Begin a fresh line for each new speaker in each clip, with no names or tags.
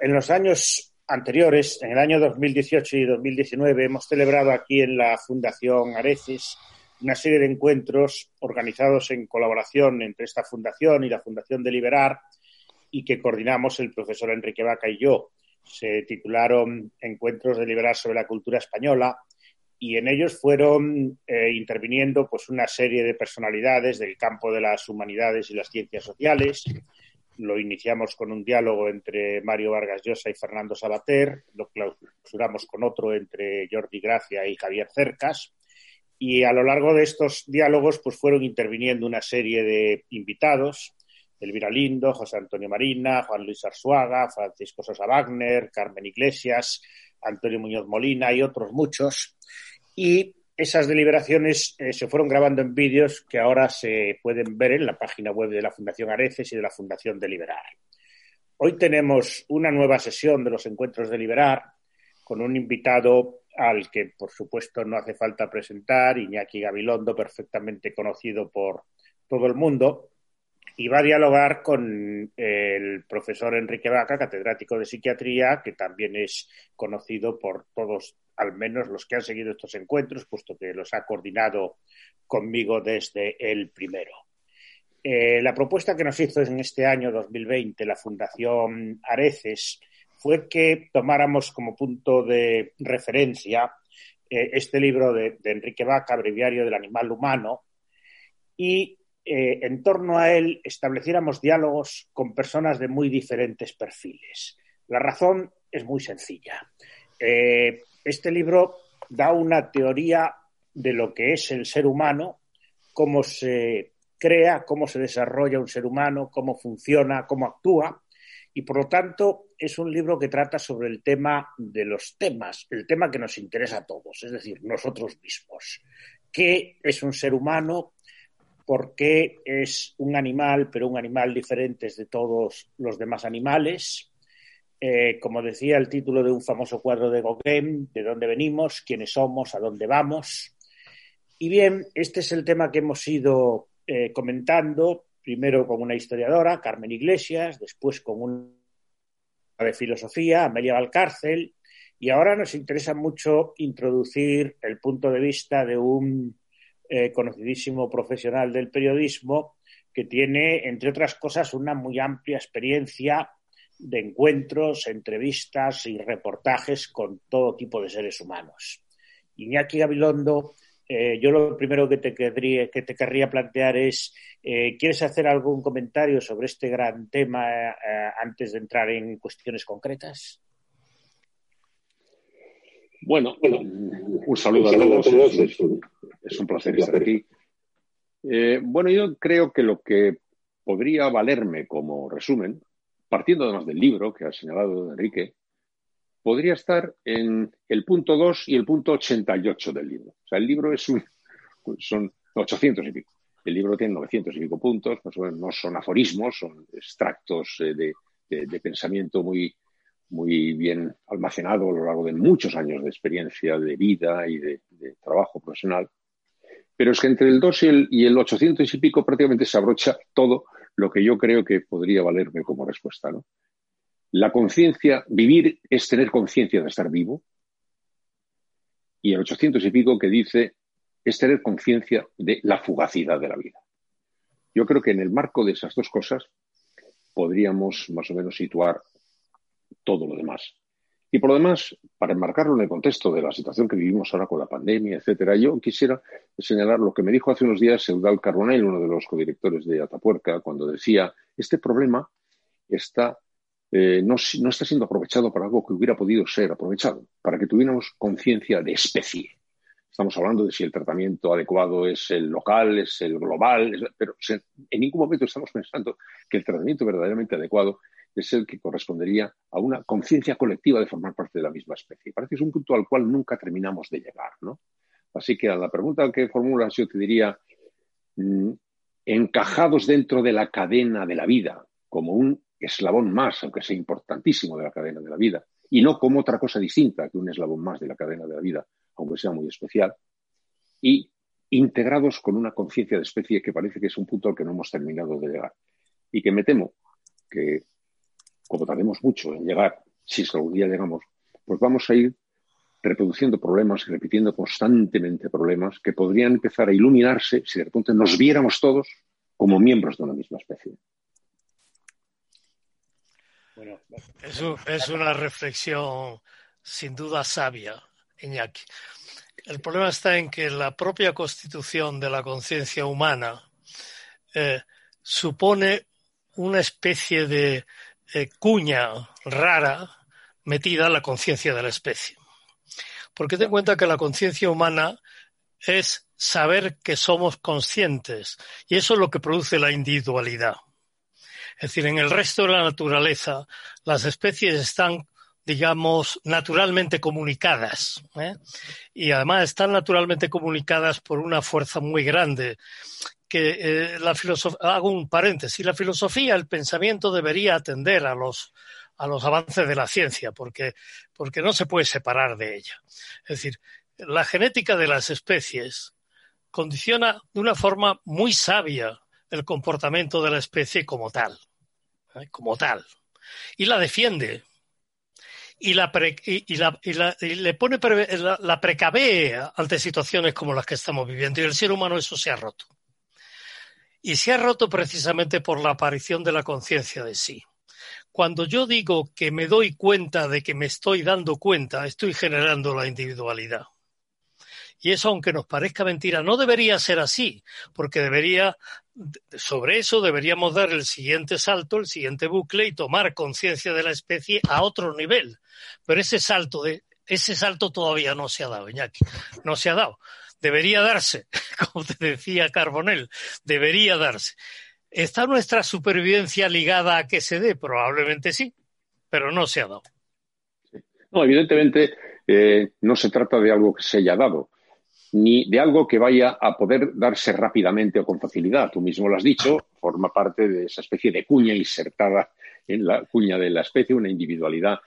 en los años anteriores, en el año 2018 y 2019, hemos celebrado aquí en la Fundación Areces una serie de encuentros organizados en colaboración entre esta fundación y la Fundación de Liberar y que coordinamos el profesor Enrique Vaca y yo. Se titularon Encuentros de Liberar sobre la cultura española y en ellos fueron eh, interviniendo pues una serie de personalidades del campo de las humanidades y las ciencias sociales. Lo iniciamos con un diálogo entre Mario Vargas Llosa y Fernando Sabater, lo clausuramos con otro entre Jordi Gracia y Javier Cercas. Y a lo largo de estos diálogos pues fueron interviniendo una serie de invitados, Elvira Lindo, José Antonio Marina, Juan Luis Arzuaga, Francisco Sosa Wagner, Carmen Iglesias, Antonio Muñoz Molina y otros muchos y esas deliberaciones eh, se fueron grabando en vídeos que ahora se pueden ver en la página web de la Fundación Areces y de la Fundación Deliberar. Hoy tenemos una nueva sesión de los encuentros de Liberar con un invitado al que, por supuesto, no hace falta presentar, Iñaki Gabilondo, perfectamente conocido por todo el mundo, y va a dialogar con el profesor Enrique Vaca, catedrático de psiquiatría, que también es conocido por todos al menos los que han seguido estos encuentros, puesto que los ha coordinado conmigo desde el primero. Eh, la propuesta que nos hizo en este año 2020 la Fundación Areces fue que tomáramos como punto de referencia eh, este libro de, Enrique Vaca, Breviario del Animal Humano, y eh, en torno a él estableciéramos diálogos con personas de muy diferentes perfiles. La razón es muy sencilla este libro da una teoría de lo que es el ser humano, cómo se crea, cómo se desarrolla un ser humano, cómo funciona, cómo actúa. Y por lo tanto es un libro que trata sobre el tema de los temas, el tema que nos interesa a todos, es decir, nosotros mismos. ¿Qué es un ser humano? ¿Por qué es un animal, pero un animal diferente de todos los demás animales? Eh, como decía el título de un famoso cuadro de Gauguin, de dónde venimos, quiénes somos, a dónde vamos. Y bien, este es el tema que hemos ido eh, comentando, primero con una historiadora, Carmen Iglesias, después con una de filosofía, Amelia Valcárcel, y ahora nos interesa mucho introducir el punto de vista de un eh, conocidísimo profesional del periodismo que tiene, entre otras cosas, una muy amplia experiencia de encuentros, entrevistas y reportajes con todo tipo de seres humanos. Iñaki Gabilondo, eh, yo lo primero que te, querría, que te querría plantear es, eh, ¿quieres hacer algún comentario sobre este gran tema eh, antes de entrar en cuestiones concretas?
Bueno, un saludo a todos. Es un placer estar aquí. bueno, yo creo que lo que podría valerme como resumen partiendo además del libro que ha señalado Enrique, podría estar en el punto 2 y el punto 88 del libro. O sea, el libro es un, son 800 y pico. El libro tiene 900 y pico puntos, no son aforismos, son extractos eh, de, pensamiento muy, muy bien almacenado a lo largo de muchos años de experiencia de vida y de, trabajo profesional. Pero es que entre el 2 y el, y el 800 y pico prácticamente se abrocha todo lo que yo creo que podría valerme como respuesta. ¿no? La conciencia, vivir es tener conciencia de estar vivo. Y el 800 y pico que dice es tener conciencia de la fugacidad de la vida. Yo creo que en el marco de esas dos cosas podríamos más o menos situar todo lo demás. Y por lo demás, para enmarcarlo en el contexto de la situación que vivimos ahora con la pandemia, etcétera, yo quisiera señalar lo que me dijo hace unos días Eudal Carbonell, uno de los codirectores de Atapuerca, cuando decía, este problema está, eh, no, no está siendo aprovechado para algo que hubiera podido ser aprovechado, para que tuviéramos conciencia de especie. Estamos hablando de si el tratamiento adecuado es el local, es el global, pero en ningún momento estamos pensando que el tratamiento verdaderamente adecuado es el que correspondería a una conciencia colectiva de formar parte de la misma especie. Parece que es un punto al cual nunca terminamos de llegar, ¿no? Así que a la pregunta que formulas yo te diría, mm, encajados dentro de la cadena de la vida, como un eslabón más, aunque sea importantísimo de la cadena de la vida, y no como otra cosa distinta que un eslabón más de la cadena de la vida, aunque sea muy especial, y integrados con una conciencia de especie que parece que es un punto al que no hemos terminado de llegar. Y que me temo que como tardemos mucho en llegar si es que algún día llegamos, pues vamos a ir reproduciendo problemas y repitiendo constantemente problemas que podrían empezar a iluminarse si de repente nos viéramos todos como miembros de una misma especie.
es, una reflexión sin duda sabia, Iñaki. El problema está en que la propia constitución de la conciencia humana eh, supone una especie de eh, cuña rara metida la conciencia de la especie. Porque ten en cuenta que la conciencia humana es saber que somos conscientes y eso es lo que produce la individualidad. Es decir, en el resto de la naturaleza las especies están digamos, naturalmente comunicadas. ¿eh? Y además están naturalmente comunicadas por una fuerza muy grande. Que eh, la hago un paréntesis, la filosofía, el pensamiento debería atender a los, a los avances de la ciencia, porque, porque no se puede separar de ella. Es decir, la genética de las especies condiciona de una forma muy sabia el comportamiento de la especie como tal, ¿eh? como tal, y la defiende y, la y, la, y, le pone la, la precavee ante situaciones como las que estamos viviendo y el ser humano eso se ha roto. Y se ha roto precisamente por la aparición de la conciencia de sí. Cuando yo digo que me doy cuenta de que me estoy dando cuenta, estoy generando la individualidad. Y eso, aunque nos parezca mentira, no debería ser así, porque debería, sobre eso deberíamos dar el siguiente salto, el siguiente bucle y tomar conciencia de la especie a otro nivel. Pero ese salto de, ese salto todavía no se ha dado, Iñaki. No se ha dado. Debería darse, como te decía Carbonell, debería darse. ¿Está nuestra supervivencia ligada a que se dé? Probablemente sí, pero no se ha dado.
No, evidentemente eh, no se trata de algo que se haya dado ni de algo que vaya a poder darse rápidamente o con facilidad. Tú mismo lo has dicho, forma parte de esa especie de cuña insertada en la cuña de la especie, una individualidad.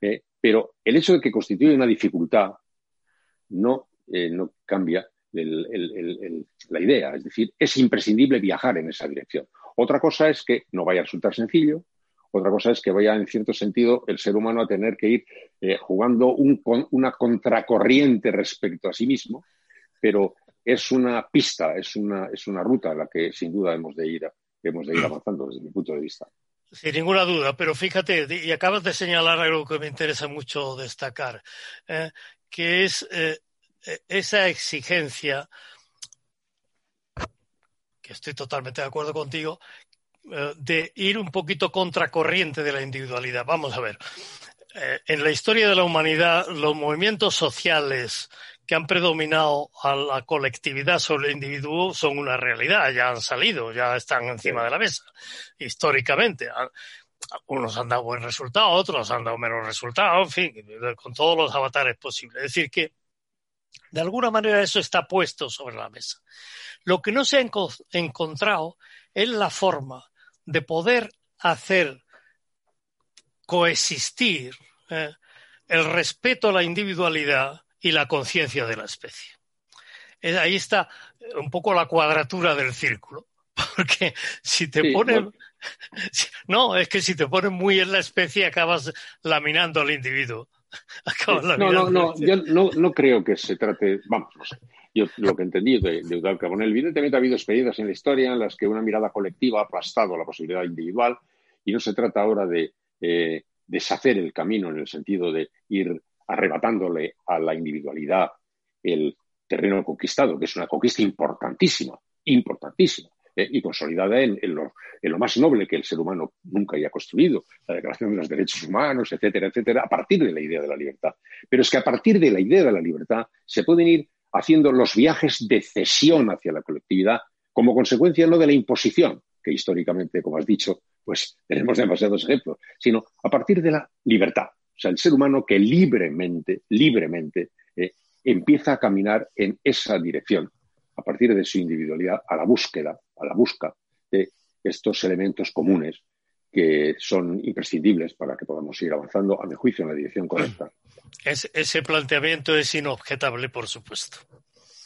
Eh, pero el hecho de que constituye una dificultad no, eh, no cambia la idea. Es decir, es imprescindible viajar en esa dirección. Otra cosa es que no vaya a resultar sencillo, otra cosa es que vaya, en cierto sentido, el ser humano a tener que ir eh, jugando una contracorriente respecto a sí mismo, pero es una pista, es una, es una ruta en la que sin duda hemos de ir, hemos de ir avanzando desde mi punto de vista.
Sin ninguna duda, pero fíjate, y acabas de señalar algo que me interesa mucho destacar, eh, que es esa exigencia, que estoy totalmente de acuerdo contigo, eh, de ir un poquito contracorriente de la individualidad. Vamos a ver. en la historia de la humanidad, los movimientos sociales que han predominado a la colectividad sobre el individuo son una realidad, ya han salido, ya están encima de la mesa, históricamente. Unos han dado buen resultado, otros han dado menos resultado, en fin, con todos los avatares posibles. Es decir, que de alguna manera eso está puesto sobre la mesa. Lo que no se ha encontrado es la forma de poder hacer coexistir eh, el respeto a la individualidad y la conciencia de la especie. Ahí está un poco la cuadratura del círculo. Porque si te pones. No, es que si te pones muy en la especie acabas laminando al individuo.
no, no, no, yo no, creo que se trate. Vamos, no sé. Yo lo que entendí de, de Eudal Carbonell, evidentemente ha habido experiencias en la historia en las que una mirada colectiva ha aplastado la posibilidad individual y no se trata ahora de eh, deshacer el camino en el sentido de ir arrebatándole a la individualidad el terreno conquistado, que es una conquista importantísima, importantísima, eh, y consolidada en, lo, más noble que el ser humano nunca haya construido, la Declaración de los Derechos Humanos, etcétera, etcétera, a partir de la idea de la libertad. Pero es que a partir de la idea de la libertad se pueden ir haciendo los viajes de cesión hacia la colectividad como consecuencia no de la imposición, que históricamente, como has dicho, pues tenemos demasiados ejemplos, sino a partir de la libertad. O sea, el ser humano que libremente, libremente, eh, empieza a caminar en esa dirección, a partir de su individualidad, a la búsqueda, a la busca de estos elementos comunes que son imprescindibles para que podamos ir avanzando, a mi juicio, en la dirección correcta.
ese planteamiento es inobjetable, por supuesto.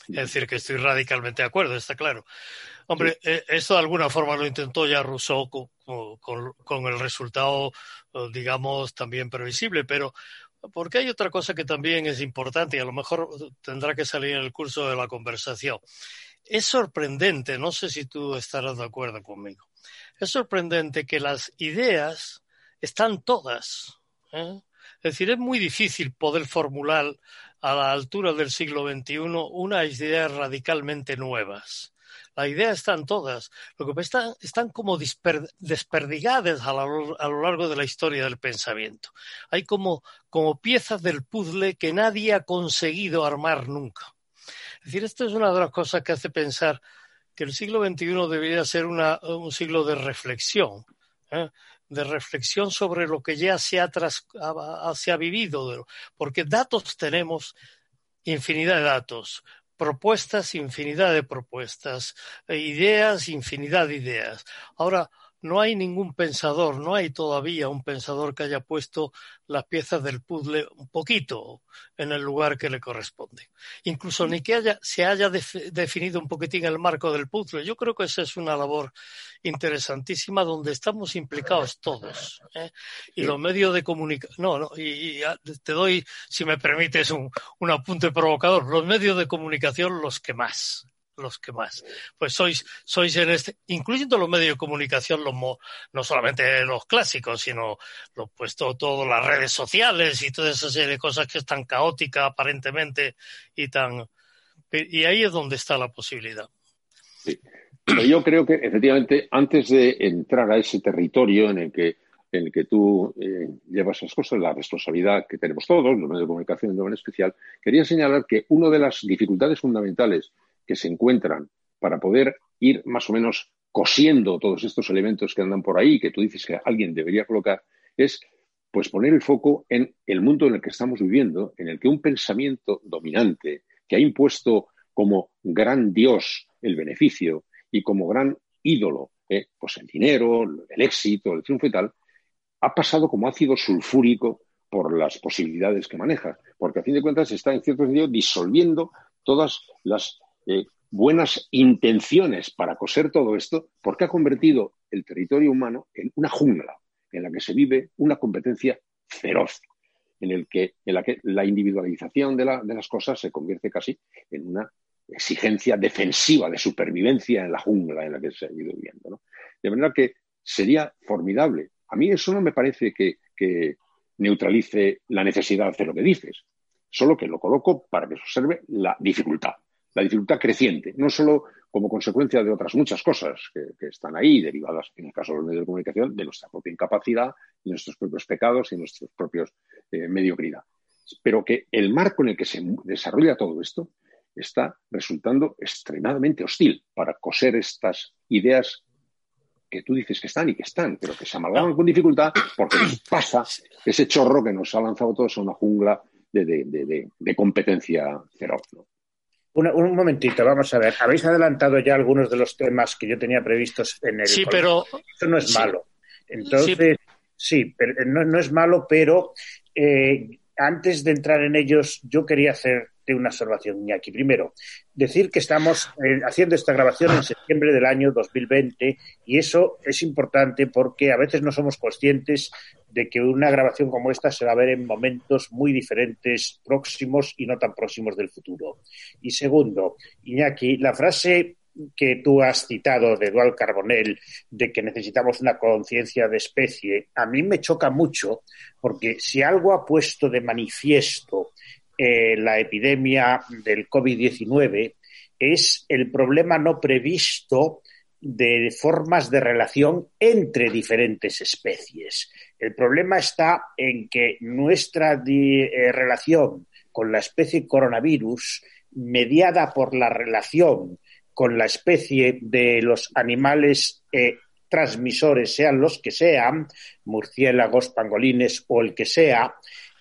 Es decir, que estoy radicalmente de acuerdo, está claro. Hombre, eh, esto de alguna forma lo intentó ya Rousseau con, el resultado, eh, digamos, también previsible, pero porque hay otra cosa que también es importante y a lo mejor tendrá que salir en el curso de la conversación. Es sorprendente, no sé si tú estarás de acuerdo conmigo, es sorprendente que las ideas están todas. ¿eh? Es decir, es muy difícil poder formular a la altura del siglo XXI unas ideas radicalmente nuevas. Las ideas están todas. Lo que están, están como desperdigadas a a lo, largo de la historia del pensamiento. Hay como, como piezas del puzzle que nadie ha conseguido armar nunca. Es decir, esto es una de las cosas que hace pensar que el siglo XXI debería ser un siglo de reflexión. ¿eh? de reflexión sobre lo que ya se ha, se ha vivido, porque datos tenemos infinidad de datos, propuestas, infinidad de propuestas, e ideas, infinidad de ideas. Ahora, no hay ningún pensador, no hay todavía un pensador que haya puesto las piezas del puzzle un poquito en el lugar que le corresponde. Incluso ni que haya, se haya definido un poquitín el marco del puzzle. Yo creo que esa es una labor interesantísima donde estamos implicados todos. ¿eh? Y los medios de comunicación. No, no, y, te doy, si me permites, un, un apunte provocador. Los medios de comunicación, los que más los que más. Pues sois, sois en este, incluyendo los medios de comunicación, los, no solamente los clásicos, sino los puesto todas las redes sociales y toda esa serie de cosas que es tan caótica aparentemente y tan, y ahí es donde está la posibilidad.
Sí. Pero yo creo que efectivamente antes de entrar a ese territorio en el que en el que tú eh, llevas esas cosas, la responsabilidad que tenemos todos, los medios de comunicación manera especial, quería señalar que una de las dificultades fundamentales que se encuentran para poder ir más o menos cosiendo todos estos elementos que andan por ahí, que tú dices que alguien debería colocar, es pues poner el foco en el mundo en el que estamos viviendo, en el que un pensamiento dominante que ha impuesto como gran Dios el beneficio y como gran ídolo, eh, pues el dinero, el éxito, el triunfo y tal, ha pasado como ácido sulfúrico por las posibilidades que maneja, porque a fin de cuentas está en cierto sentido disolviendo todas las eh, buenas intenciones para coser todo esto, porque ha convertido el territorio humano en una jungla en la que se vive una competencia feroz, en, el que, en la que la individualización de, las cosas se convierte casi en una exigencia defensiva de supervivencia en la jungla en la que se ha ido viviendo. De manera que sería formidable. A mí eso no me parece que, que neutralice la necesidad de hacer lo que dices, solo que lo coloco para que se observe la dificultad la dificultad creciente, no solo como consecuencia de otras muchas cosas que, están ahí, derivadas, en el caso de los medios de comunicación, de nuestra propia incapacidad, de nuestros propios pecados y nuestros propios eh, mediocridad. Pero que el marco en el que se desarrolla todo esto está resultando extremadamente hostil para coser estas ideas que tú dices que están y que están, pero que se amalgaman con dificultad porque nos pasa ese chorro que nos ha lanzado todos a una jungla de, competencia feroz
un momentito, vamos a ver. Habéis adelantado ya algunos de los temas que yo tenía previstos en el.
Sí, pero.
Esto no es malo. Entonces, sí, pero no, es malo, pero eh, antes de entrar en ellos, yo quería hacer una observación, Iñaki. Primero, decir que estamos eh, haciendo esta grabación en septiembre del año 2020 y eso es importante porque a veces no somos conscientes de que una grabación como esta se va a ver en momentos muy diferentes, próximos y no tan próximos del futuro. Y segundo, Iñaki, la frase que tú has citado de Dual Carbonell, de que necesitamos una conciencia de especie, a mí me choca mucho, porque si algo ha puesto de manifiesto eh, la epidemia del COVID-19 es el problema no previsto de formas de relación entre diferentes especies. El problema está en que nuestra eh, relación con la especie coronavirus, mediada por la relación con la especie de los animales eh, transmisores, sean los que sean, murciélagos, pangolines o el que sea,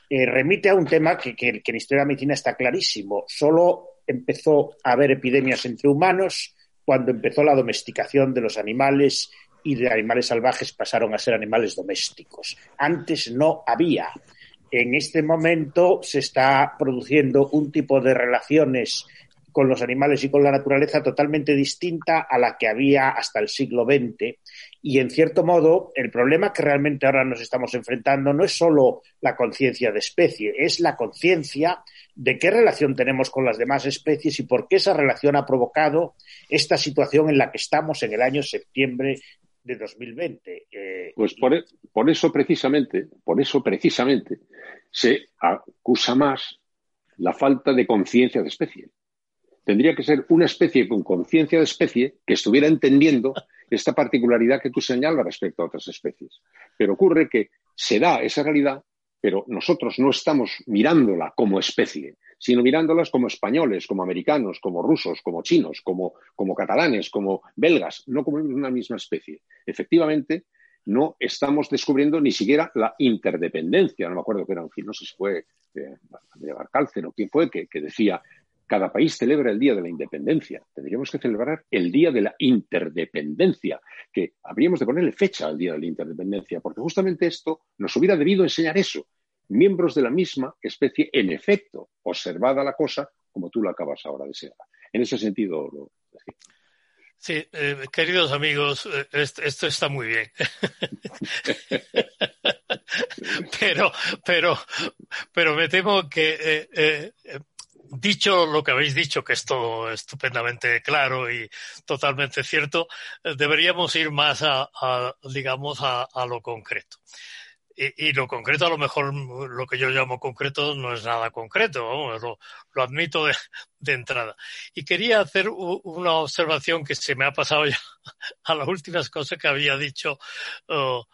eh, remite a un tema que, que, en historia de la medicina está clarísimo. Solo empezó a haber epidemias entre humanos cuando empezó la domesticación de los animales y de animales salvajes pasaron a ser animales domésticos. Antes no había. En este momento se está produciendo un tipo de relaciones con los animales y con la naturaleza totalmente distinta a la que había hasta el siglo XX. Y, en cierto modo, el problema que realmente ahora nos estamos enfrentando no es solo la conciencia de especie, es la conciencia de qué relación tenemos con las demás especies y por qué esa relación ha provocado esta situación en la que estamos en el año septiembre de 2020.
Eh, pues por, e, por, eso precisamente, por eso precisamente se acusa más la falta de conciencia de especie. Tendría que ser una especie con conciencia de especie que estuviera entendiendo esta particularidad que tú señalas respecto a otras especies. Pero ocurre que se da esa realidad, pero nosotros no estamos mirándola como especie, sino mirándolas como españoles, como americanos, como rusos, como chinos, como, como catalanes, como belgas, no como una misma especie. Efectivamente, no estamos descubriendo ni siquiera la interdependencia. No me acuerdo que era un fin, no sé si fue eh, de Barcalcer o quién fue, que, que decía cada país celebra el Día de la Independencia. Tendríamos que celebrar el Día de la Interdependencia, que habríamos de ponerle fecha al Día de la Interdependencia, porque justamente esto nos hubiera debido enseñar eso, miembros de la misma especie, en efecto, observada la cosa como tú la acabas ahora de ser. En ese sentido
Sí, eh, queridos amigos, eh, esto está muy bien. pero, pero, pero me temo que eh, dicho lo que habéis dicho, que es todo estupendamente claro y totalmente cierto, deberíamos ir más a, digamos, a, lo concreto. Y, lo concreto, a lo mejor lo que yo llamo concreto no es nada concreto, lo, admito de, entrada. Y quería hacer una observación que se me ha pasado ya a las últimas cosas que había dicho oh,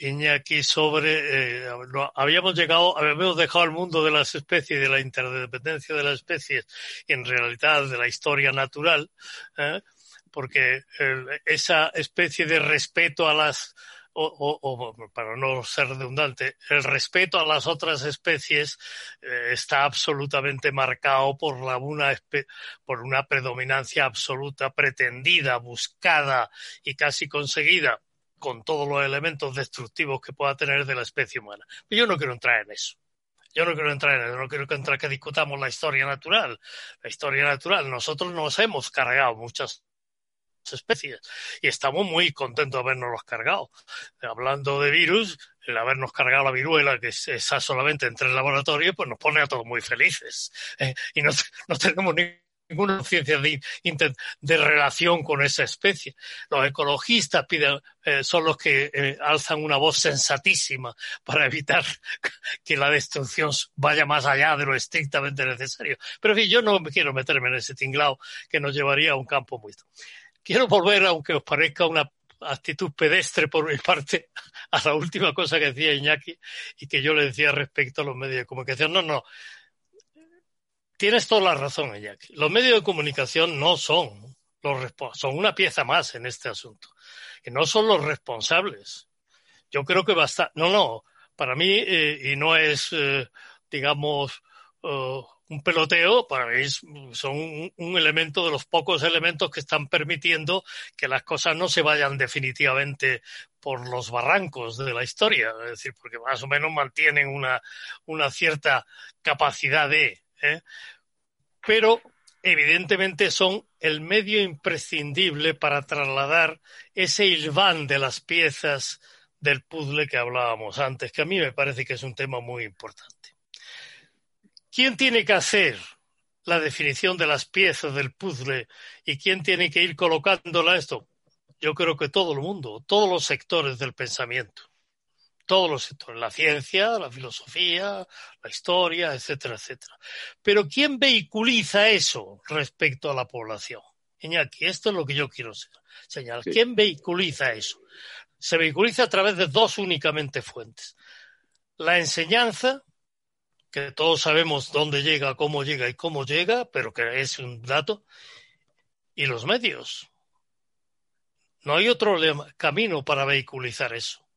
Iñaki sobre eh, habíamos llegado habíamos dejado el mundo de las especies de la interdependencia de las especies en realidad de la historia natural ¿eh? porque esa especie de respeto a las o, para no ser redundante, el respeto a las otras especies eh, está absolutamente marcado por, la, una, por una predominancia absoluta, pretendida, buscada y casi conseguida con todos los elementos destructivos que pueda tener de la especie humana. Pero yo no quiero entrar en eso. Yo no quiero entrar en eso, no quiero entrar que discutamos la historia natural. La historia natural, nosotros nos hemos cargado muchas especies y estamos muy contentos de habernos cargado. Hablando de virus, el habernos cargado la viruela, que está solamente en tres laboratorios, pues nos pone a todos muy felices. ¿eh? y no, no tenemos ni ninguna ciencia de, de, relación con esa especie. Los ecologistas piden, eh, son los que eh, alzan una voz sensatísima para evitar que la destrucción vaya más allá de lo estrictamente necesario. Pero en fin, yo no quiero meterme en ese tinglao que nos llevaría a un campo muy. Quiero volver, aunque os parezca una actitud pedestre por mi parte, a la última cosa que decía Iñaki y que yo le decía respecto a los medios de comunicación. No, no, Tienes toda la razón, Jack. Los medios de comunicación no son los son una pieza más en este asunto. Y no son los responsables. Yo creo que basta. No, no. Para mí, eh, y no es, eh, digamos, uh, un peloteo, para mí son un, un, elemento de los pocos elementos que están permitiendo que las cosas no se vayan definitivamente por los barrancos de la historia. Es decir, porque más o menos mantienen una, una cierta capacidad de. ¿Eh? pero evidentemente son el medio imprescindible para trasladar ese hilván de las piezas del puzzle que hablábamos antes, que a mí me parece que es un tema muy importante. ¿Quién tiene que hacer la definición de las piezas del puzzle y quién tiene que ir colocándola esto? Yo creo que todo el mundo, todos los sectores del pensamiento todos los sectores, la ciencia, la filosofía, la historia, etcétera, etcétera. Pero ¿quién vehiculiza eso respecto a la población? Iñaki, esto es lo que yo quiero señalar. ¿Quién vehiculiza eso? Se vehiculiza a través de dos únicamente fuentes. La enseñanza, que todos sabemos dónde llega, cómo llega y cómo llega, pero que es un dato, y los medios. No hay otro camino para vehiculizar eso.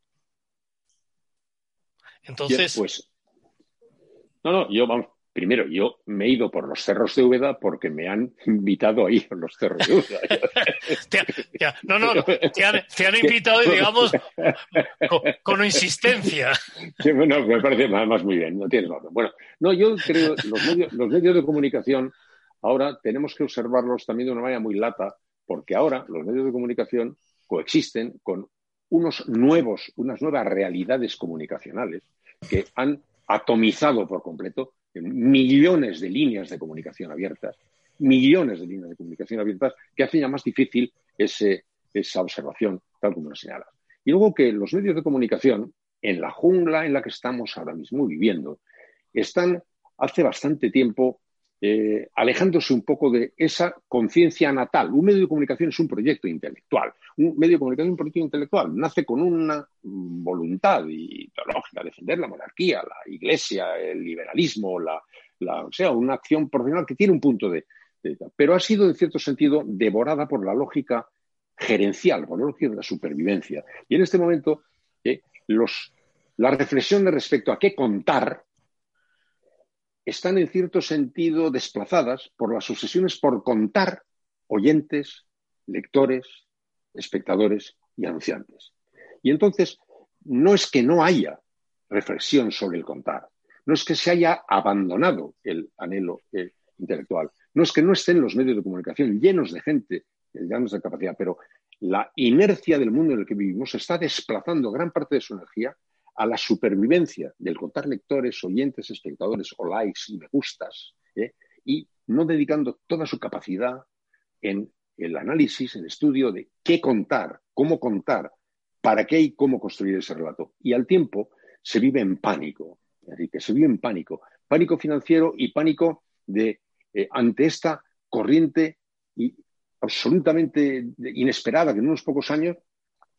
Entonces.
Pues, no, no, yo vamos. Primero, yo me he ido por los cerros de Úbeda porque me han invitado a ir a los cerros de
Úbeda. no, no, te han, invitado, digamos, con, insistencia.
me parece además muy bien, no tienes razón. Bueno, no, yo creo los medios, los medios de comunicación ahora tenemos que observarlos también de una manera muy lata, porque ahora los medios de comunicación coexisten con unos nuevos, unas nuevas realidades comunicacionales que han atomizado por completo millones de líneas de comunicación abiertas, millones de líneas de comunicación abiertas que hacen ya más difícil esa observación, tal como lo señala. Y luego que los medios de comunicación, en la jungla en la que estamos ahora mismo viviendo, están hace bastante tiempo eh, alejándose un poco de esa conciencia natal. Un medio de comunicación es un proyecto intelectual. Un medio de comunicación es un proyecto intelectual. Nace con una voluntad ideológica, defender la monarquía, la iglesia, el liberalismo, la, o sea, una acción profesional que tiene un punto de, Pero ha sido, en cierto sentido, devorada por la lógica gerencial, por la lógica de la supervivencia. Y en este momento, eh, los, las reflexiones respecto a qué contar están en cierto sentido desplazadas por las obsesiones por contar oyentes, lectores, espectadores y anunciantes. Y entonces, no es que no haya reflexión sobre el contar, no es que se haya abandonado el anhelo eh, intelectual, no es que no estén los medios de comunicación llenos de gente, llenos de capacidad, pero la inercia del mundo en el que vivimos está desplazando gran parte de su energía a la supervivencia del contar lectores, oyentes, espectadores o likes y me gustas, ¿eh? y no dedicando toda su capacidad en el análisis, el estudio de qué contar, cómo contar, para qué y cómo construir ese relato. Y al tiempo se vive en pánico, que se vive en pánico, pánico financiero y pánico de eh, ante esta corriente y absolutamente inesperada que en unos pocos años,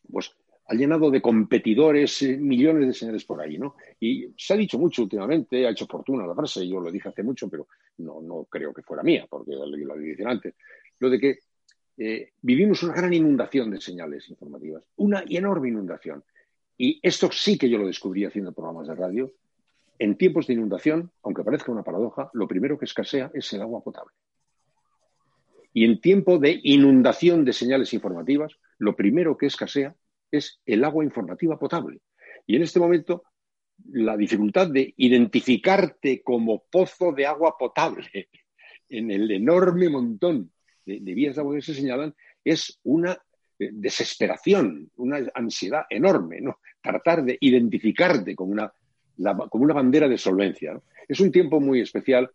pues ha llenado de competidores eh, millones de señores por ahí, ¿no? Y se ha dicho mucho últimamente, ha hecho fortuna la frase, yo lo dije hace mucho, pero no, no creo que fuera mía, porque lo dije antes, lo de que eh, vivimos una gran inundación de señales informativas, una enorme inundación. Y esto sí que yo lo descubrí haciendo programas de radio. En tiempos de inundación, aunque parezca una paradoja, lo primero que escasea es el agua potable. Y en tiempo de inundación de señales informativas, lo primero que escasea es el agua informativa potable. Y en este momento, la dificultad de identificarte como pozo de agua potable en el enorme montón de, vías de agua que se señalan es una eh, desesperación, una ansiedad enorme, ¿no? Tratar de identificarte como una, como una bandera de solvencia. Es un tiempo muy especial.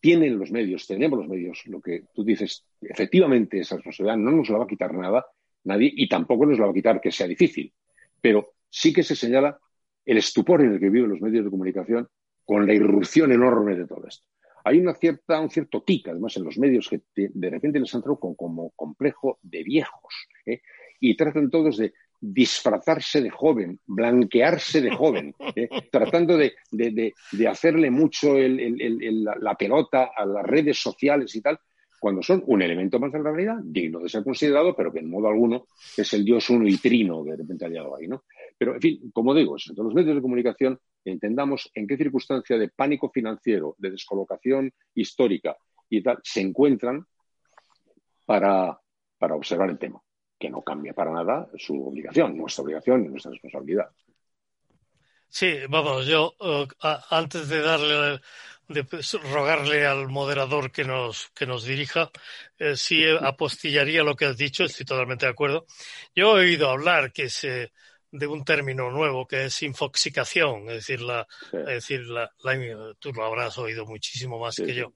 Tienen los medios, tenemos los medios, lo que tú dices, efectivamente esa responsabilidad no nos la va a quitar nada, nadie y tampoco nos lo va a quitar que sea difícil. Pero sí que se señala el estupor en el que viven los medios de comunicación con la irrupción enorme de todo esto. Hay una cierta, un cierto tic, además, en los medios que de repente les han entrado como complejo de viejos ¿eh? y tratan todos de disfrazarse de joven, blanquearse de joven, ¿eh? tratando de, hacerle mucho la pelota a las redes sociales y tal, cuando son un elemento más de la realidad, digno de ser considerado, pero que en modo alguno es el dios uno y trino que de repente ha llegado ahí, ¿no? Pero, en fin, como digo, entre los medios de comunicación entendamos en qué circunstancia de pánico financiero, de descolocación histórica y tal, se encuentran para, observar el tema, que no cambia para nada su obligación, nuestra obligación y nuestra responsabilidad.
Sí, vamos, yo eh, antes de darle de rogarle al moderador que nos, que nos dirija, eh, sí apostillaría lo que has dicho, estoy totalmente de acuerdo. Yo he oído hablar que se, de un término nuevo que es infoxicación, es decir, la, es decir la, tú lo habrás oído muchísimo más que yo.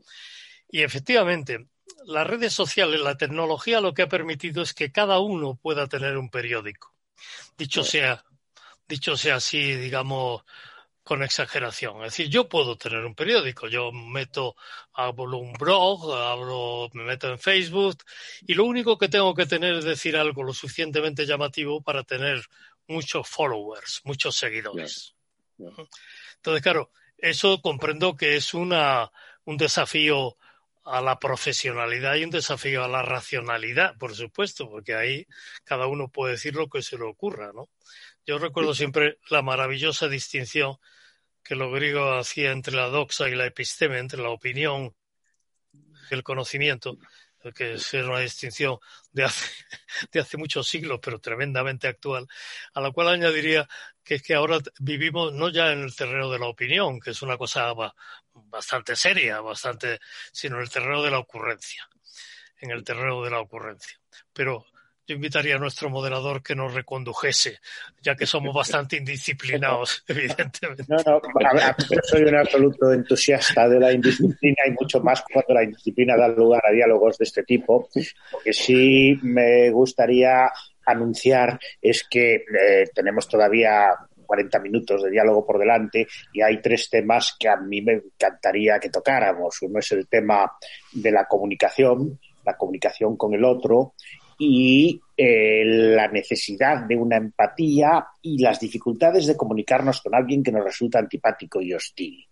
Y efectivamente, las redes sociales, la tecnología lo que ha permitido es que cada uno pueda tener un periódico. Dicho sea, dicho sea así, digamos, con exageración. Es decir, yo puedo tener un periódico, yo meto, hablo un blog, hablo, me meto en Facebook y lo único que tengo que tener es decir algo lo suficientemente llamativo para tener muchos followers, muchos seguidores. Entonces, claro, eso comprendo que es una, un desafío a la profesionalidad y un desafío a la racionalidad, por supuesto, porque ahí cada uno puede decir lo que se le ocurra, ¿no? Yo recuerdo siempre la maravillosa distinción que los griegos hacían entre la doxa y la episteme, entre la opinión y el conocimiento, que es una distinción de hace, de hace muchos siglos, pero tremendamente actual, a la cual añadiría que es que ahora vivimos no ya en el terreno de la opinión, que es una cosa bastante seria, bastante, sino en el terreno de la ocurrencia, en el terreno de la ocurrencia. Pero yo invitaría a nuestro moderador que nos recondujese, ya que somos bastante indisciplinados, evidentemente.
No, no, yo soy un absoluto entusiasta de la indisciplina y mucho más cuando la indisciplina da lugar a diálogos de este tipo. Lo que sí me gustaría anunciar es que eh, tenemos todavía 40 minutos de diálogo por delante y hay tres temas que a mí me encantaría que tocáramos. Uno es el tema de la comunicación, la comunicación con el otro y eh, la necesidad de una empatía y las dificultades de comunicarnos con alguien que nos resulta antipático y hostil.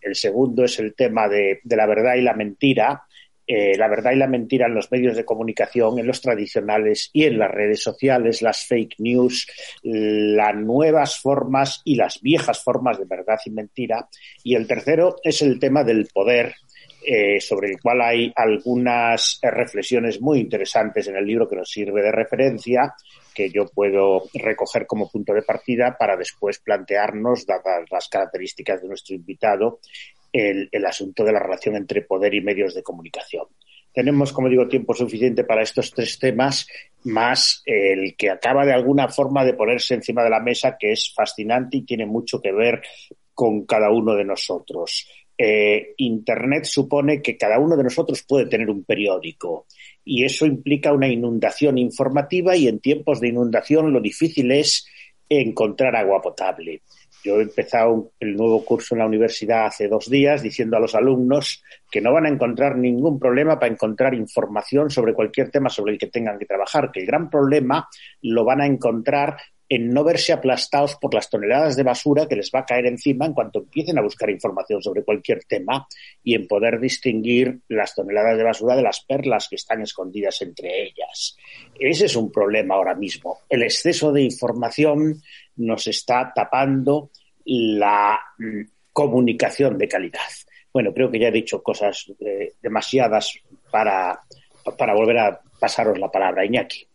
El segundo es el tema de, la verdad y la mentira, eh, la verdad y la mentira en los medios de comunicación, en los tradicionales y en las redes sociales, las fake news, las nuevas formas y las viejas formas de verdad y mentira. Y el tercero es el tema del poder eh, sobre el cual hay algunas reflexiones muy interesantes en el libro que nos sirve de referencia, que yo puedo recoger como punto de partida para después plantearnos, dadas las características de nuestro invitado, el, el asunto de la relación entre poder y medios de comunicación tenemos, como digo, tiempo suficiente para estos tres temas, más el que acaba de alguna forma de ponerse encima de la mesa, que es fascinante y tiene mucho que ver con cada uno de nosotros. Eh, Internet supone que cada uno de nosotros puede tener un periódico y eso implica una inundación informativa y en tiempos de inundación lo difícil es encontrar agua potable. Yo he empezado el nuevo curso en la universidad hace dos días diciendo a los alumnos que no van a encontrar ningún problema para encontrar información sobre cualquier tema sobre el que tengan que trabajar, que el gran problema lo van a encontrar en no verse aplastados por las toneladas de basura que les va a caer encima en cuanto empiecen a buscar información sobre cualquier tema y en poder distinguir las toneladas de basura de las perlas que están escondidas entre ellas. Ese es un problema ahora mismo. El exceso de información nos está tapando la mm, comunicación de calidad. Bueno, creo que ya he dicho cosas eh, demasiadas para, para volver a pasaros la palabra, Iñaki.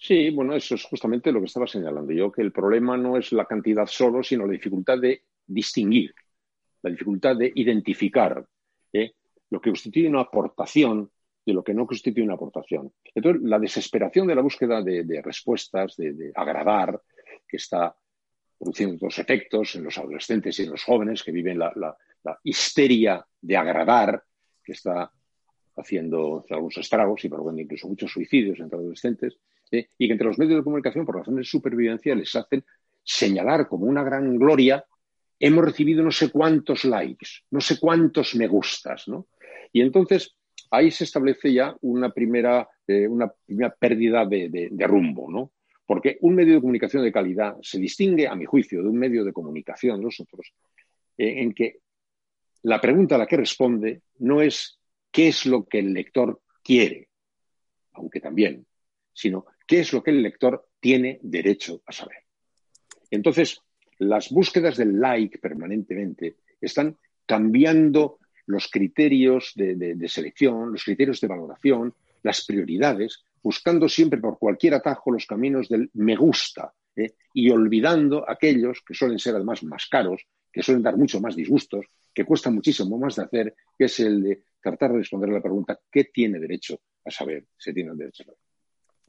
Sí, bueno, eso es justamente lo que estaba señalando yo, que el problema no es la cantidad solo, sino la dificultad de distinguir, la dificultad de identificar ¿eh? lo que constituye una aportación de lo que no constituye una aportación. Entonces, la desesperación de la búsqueda de, respuestas, de, agradar, que está produciendo dos efectos en los adolescentes y en los jóvenes que viven la, la histeria de agradar, que está haciendo algunos estragos y provocando incluso muchos suicidios entre adolescentes, y que entre los medios de comunicación, por razones de supervivencia, les hacen señalar como una gran gloria, hemos recibido no sé cuántos likes, no sé cuántos me gustas, ¿no? Y entonces ahí se establece ya una primera, eh, una pérdida de, rumbo, ¿no? Porque un medio de comunicación de calidad se distingue, a mi juicio, de un medio de comunicación, nosotros, eh, en que la pregunta a la que responde no es qué es lo que el lector quiere, aunque también, sino qué es lo que el lector tiene derecho a saber. Entonces, las búsquedas del like permanentemente están cambiando los criterios de, selección, los criterios de valoración, las prioridades, buscando siempre por cualquier atajo los caminos del me gusta ¿eh? y olvidando aquellos que suelen ser además más caros, que suelen dar mucho más disgustos, que cuestan muchísimo más de hacer, que es el de tratar de responder a la pregunta ¿qué tiene derecho a saber? Se tiene derecho a saber.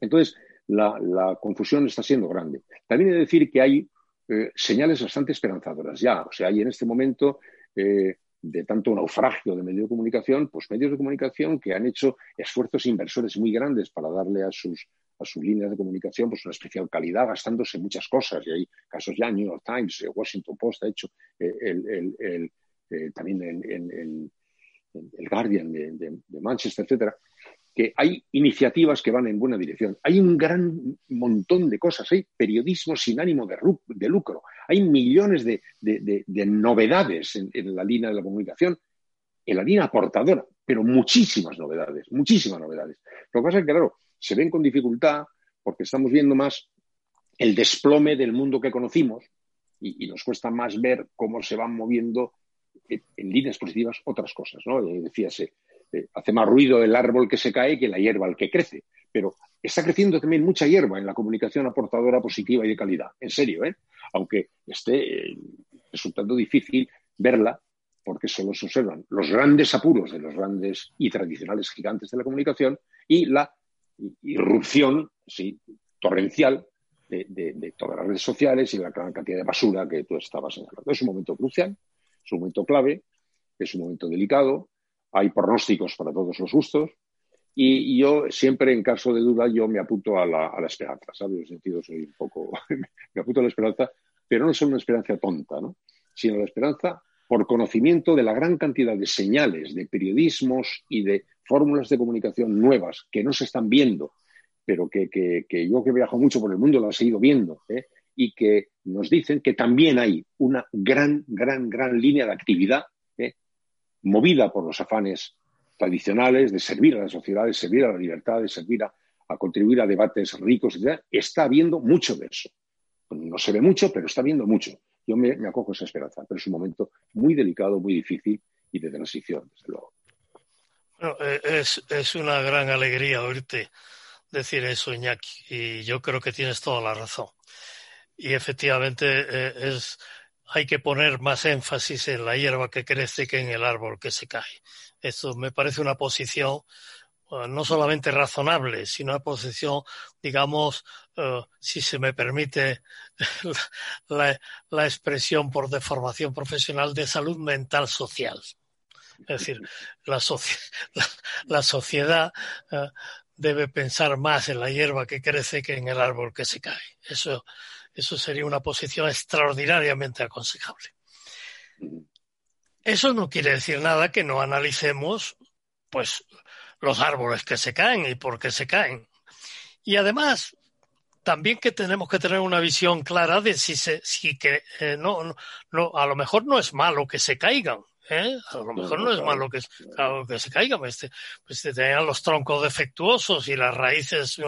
Entonces, la, confusión está siendo grande. También he de decir que hay eh, señales bastante esperanzadoras ya. O sea, hay en este momento eh, de tanto naufragio de medios de comunicación, pues medios de comunicación que han hecho esfuerzos inversores muy grandes para darle a sus, a sus líneas de comunicación pues una especial calidad, gastándose muchas cosas. Y hay casos ya, New York Times, eh, Washington Post ha hecho, el, también el, Guardian de, de Manchester, etcétera, que hay iniciativas que van en buena dirección. Hay un gran montón de cosas, hay periodismo sin ánimo de, lucro, hay millones de, novedades en, la línea de la comunicación, en la línea aportadora, pero muchísimas novedades, muchísimas novedades. Lo que pasa es que, claro, se ven con dificultad porque estamos viendo más el desplome del mundo que conocimos y, nos cuesta más ver cómo se van moviendo en, líneas positivas otras cosas, ¿no? Decíase, eh, hace más ruido el árbol que se cae que la hierba al que crece. pero está creciendo también mucha hierba en la comunicación aportadora positiva y de calidad, en serio, ¿eh? aunque esté eh, resultando difícil verla porque solo se observan los grandes apuros de los grandes y tradicionales gigantes de la comunicación y la irrupción sí, torrencial de, todas las redes sociales y la gran cantidad de basura que tú estabas señalando. Es un momento crucial, es un momento clave, es un momento delicado, hay pronósticos para todos los gustos y, yo siempre, en caso de duda, yo me apunto a la, esperanza, ¿sabes? En ese sentido soy un poco, me apunto a la esperanza, pero no es una esperanza tonta, ¿no? sino la esperanza por conocimiento de la gran cantidad de señales, de periodismos y de fórmulas de comunicación nuevas que no se están viendo, pero que, yo que viajo mucho por el mundo las he ido viendo, ¿eh? y que nos dicen que también hay una gran, gran, gran línea de actividad. Movida por los afanes tradicionales de servir a la sociedad, de servir a la libertad, de servir a, contribuir a debates ricos, etc. Está habiendo mucho de eso. No se ve mucho, pero está habiendo mucho. Yo me, acojo a esa esperanza, pero es un momento muy delicado, muy difícil y de transición, desde luego.
Eh, es, una gran alegría oírte decir eso, Iñaki, y yo creo que tienes toda la razón. Y efectivamente eh, es, hay que poner más énfasis en la hierba que crece que en el árbol que se cae. Eso me parece una posición eh, no solamente razonable, sino una posición, digamos, eh, si se me permite la, expresión por deformación profesional de salud mental social. Es decir, la, sociedad eh, debe pensar más en la hierba que crece que en el árbol que se cae. Eso, eso sería una posición extraordinariamente aconsejable. Eso no quiere decir nada que no analicemos, pues, los árboles que se caen y por qué se caen. Y además, también que tenemos que tener una visión clara de si se, si que eh, no, no, a lo mejor no es malo que se caigan, ¿eh? A lo mejor no es malo que, que se caigan, pues, pues tenían los troncos defectuosos y las raíces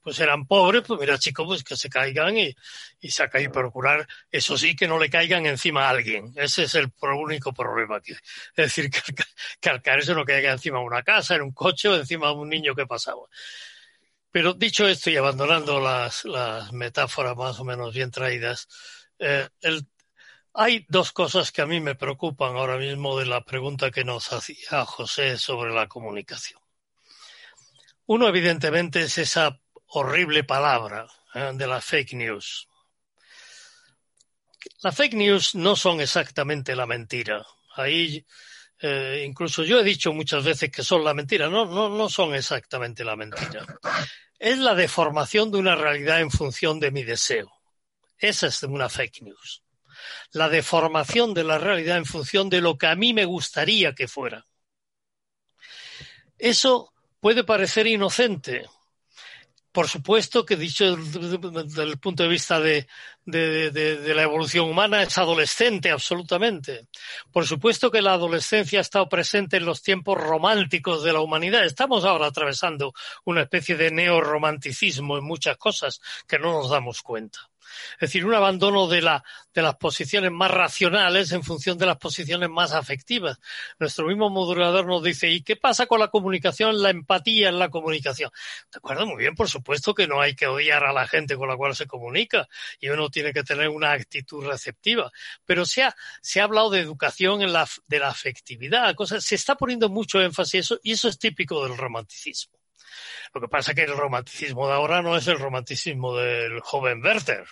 pues eran pobres, pues mira chicos, pues que se caigan y, y saca y procurar, eso sí, que no le caigan encima a alguien. Ese es el único problema que Es decir, que, que al caerse no caiga encima de una casa, en un coche o encima de un niño que pasaba. Pero dicho esto y abandonando las, las metáforas más o menos bien traídas, eh, el hay dos cosas que a mí me preocupan ahora mismo de la pregunta que nos hacía José sobre la comunicación. Uno, evidentemente, es esa horrible palabra ¿eh? de la fake news. Las fake news no son exactamente la mentira. Ahí, eh, incluso yo he dicho muchas veces que son la mentira. No, no, no son exactamente la mentira. Es la deformación de una realidad en función de mi deseo. Esa es una fake news la deformación de la realidad en función de lo que a mí me gustaría que fuera. Eso puede parecer inocente. Por supuesto que dicho desde el punto de vista de, la evolución humana es adolescente absolutamente. Por supuesto que la adolescencia ha estado presente en los tiempos románticos de la humanidad. Estamos ahora atravesando una especie de neorromanticismo en muchas cosas que no nos damos cuenta. Es decir, un abandono de, la, de las posiciones más racionales en función de las posiciones más afectivas. Nuestro mismo modulador nos dice, ¿y qué pasa con la comunicación, la empatía en la comunicación? De acuerdo, muy bien, por supuesto que no hay que odiar a la gente con la cual se comunica y uno tiene que tener una actitud receptiva. Pero se ha, se ha hablado de educación en la, de la afectividad, cosas, se está poniendo mucho énfasis eso, y eso es típico del romanticismo. Lo que pasa es que el romanticismo de ahora no es el romanticismo del joven Werther,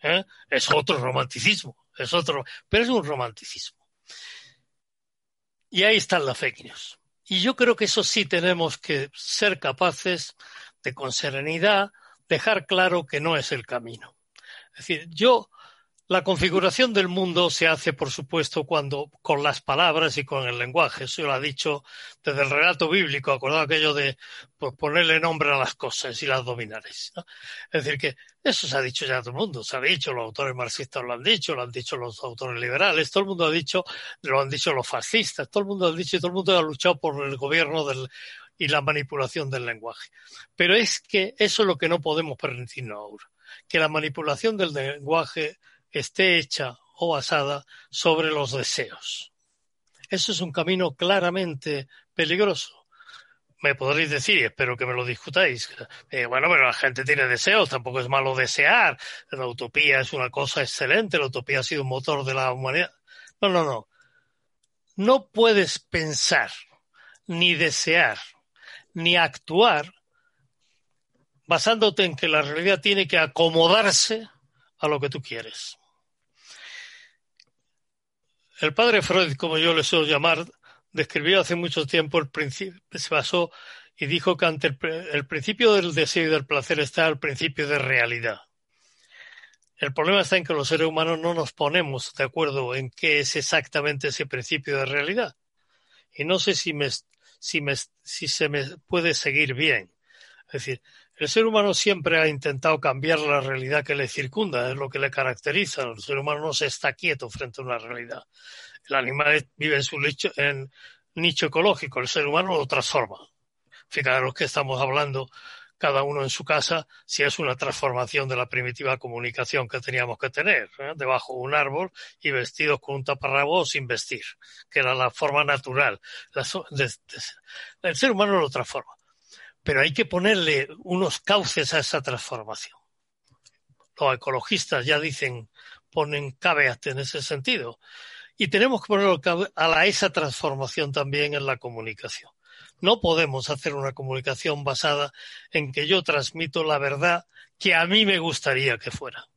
¿eh? es otro romanticismo, es otro, pero es un romanticismo. Y ahí están las fake news. Y yo creo que eso sí tenemos que ser capaces de con serenidad dejar claro que no es el camino. Es decir, yo la configuración del mundo se hace, por supuesto, cuando con las palabras y con el lenguaje. Eso lo ha dicho desde el relato bíblico, acordado aquello de pues, ponerle nombre a las cosas y las dominares. Es decir, que eso se ha dicho ya todo el mundo. Se ha dicho, los autores marxistas lo han dicho, lo han dicho los autores liberales, todo el mundo ha dicho, lo han dicho los fascistas, todo el mundo ha dicho y todo el mundo ha luchado por el gobierno y la manipulación del lenguaje. Pero es que eso es lo que no podemos permitirnos ahora. Que la manipulación del lenguaje esté hecha o basada sobre los deseos. Eso es un camino claramente peligroso. me podréis decir, espero que me lo discutáis, eh, bueno, pero la gente tiene deseos, tampoco es malo desear, la utopía es una cosa excelente, la utopía ha sido un motor de la humanidad. No, no, no. No puedes pensar, ni desear, ni actuar basándote en que la realidad tiene que acomodarse a lo que tú quieres. El padre Freud, como yo le suelo llamar, describió hace mucho tiempo el principio, se basó y dijo que ante el, principio del deseo y del placer está el principio de realidad. El problema está en que los seres humanos no nos ponemos de acuerdo en qué es exactamente ese principio de realidad. Y no sé si, me, si, me, si se me puede seguir bien. Es decir, el ser humano siempre ha intentado cambiar la realidad que le circunda, es lo que le caracteriza. El ser humano no se está quieto frente a una realidad. El animal vive en su nicho, ecológico, el ser humano lo transforma. Fijaros que estamos hablando cada uno en su casa si es una transformación de la primitiva comunicación que teníamos que tener, ¿eh? debajo de un árbol y vestidos con un taparrabo sin vestir, que era la forma natural. el ser humano lo transforma pero hay que ponerle unos cauces a esa transformación. Los ecologistas ya dicen, ponen caveat en ese sentido. Y tenemos que poner a esa transformación también en la comunicación. No podemos hacer una comunicación basada en que yo transmito la verdad que a mí me gustaría que fuera.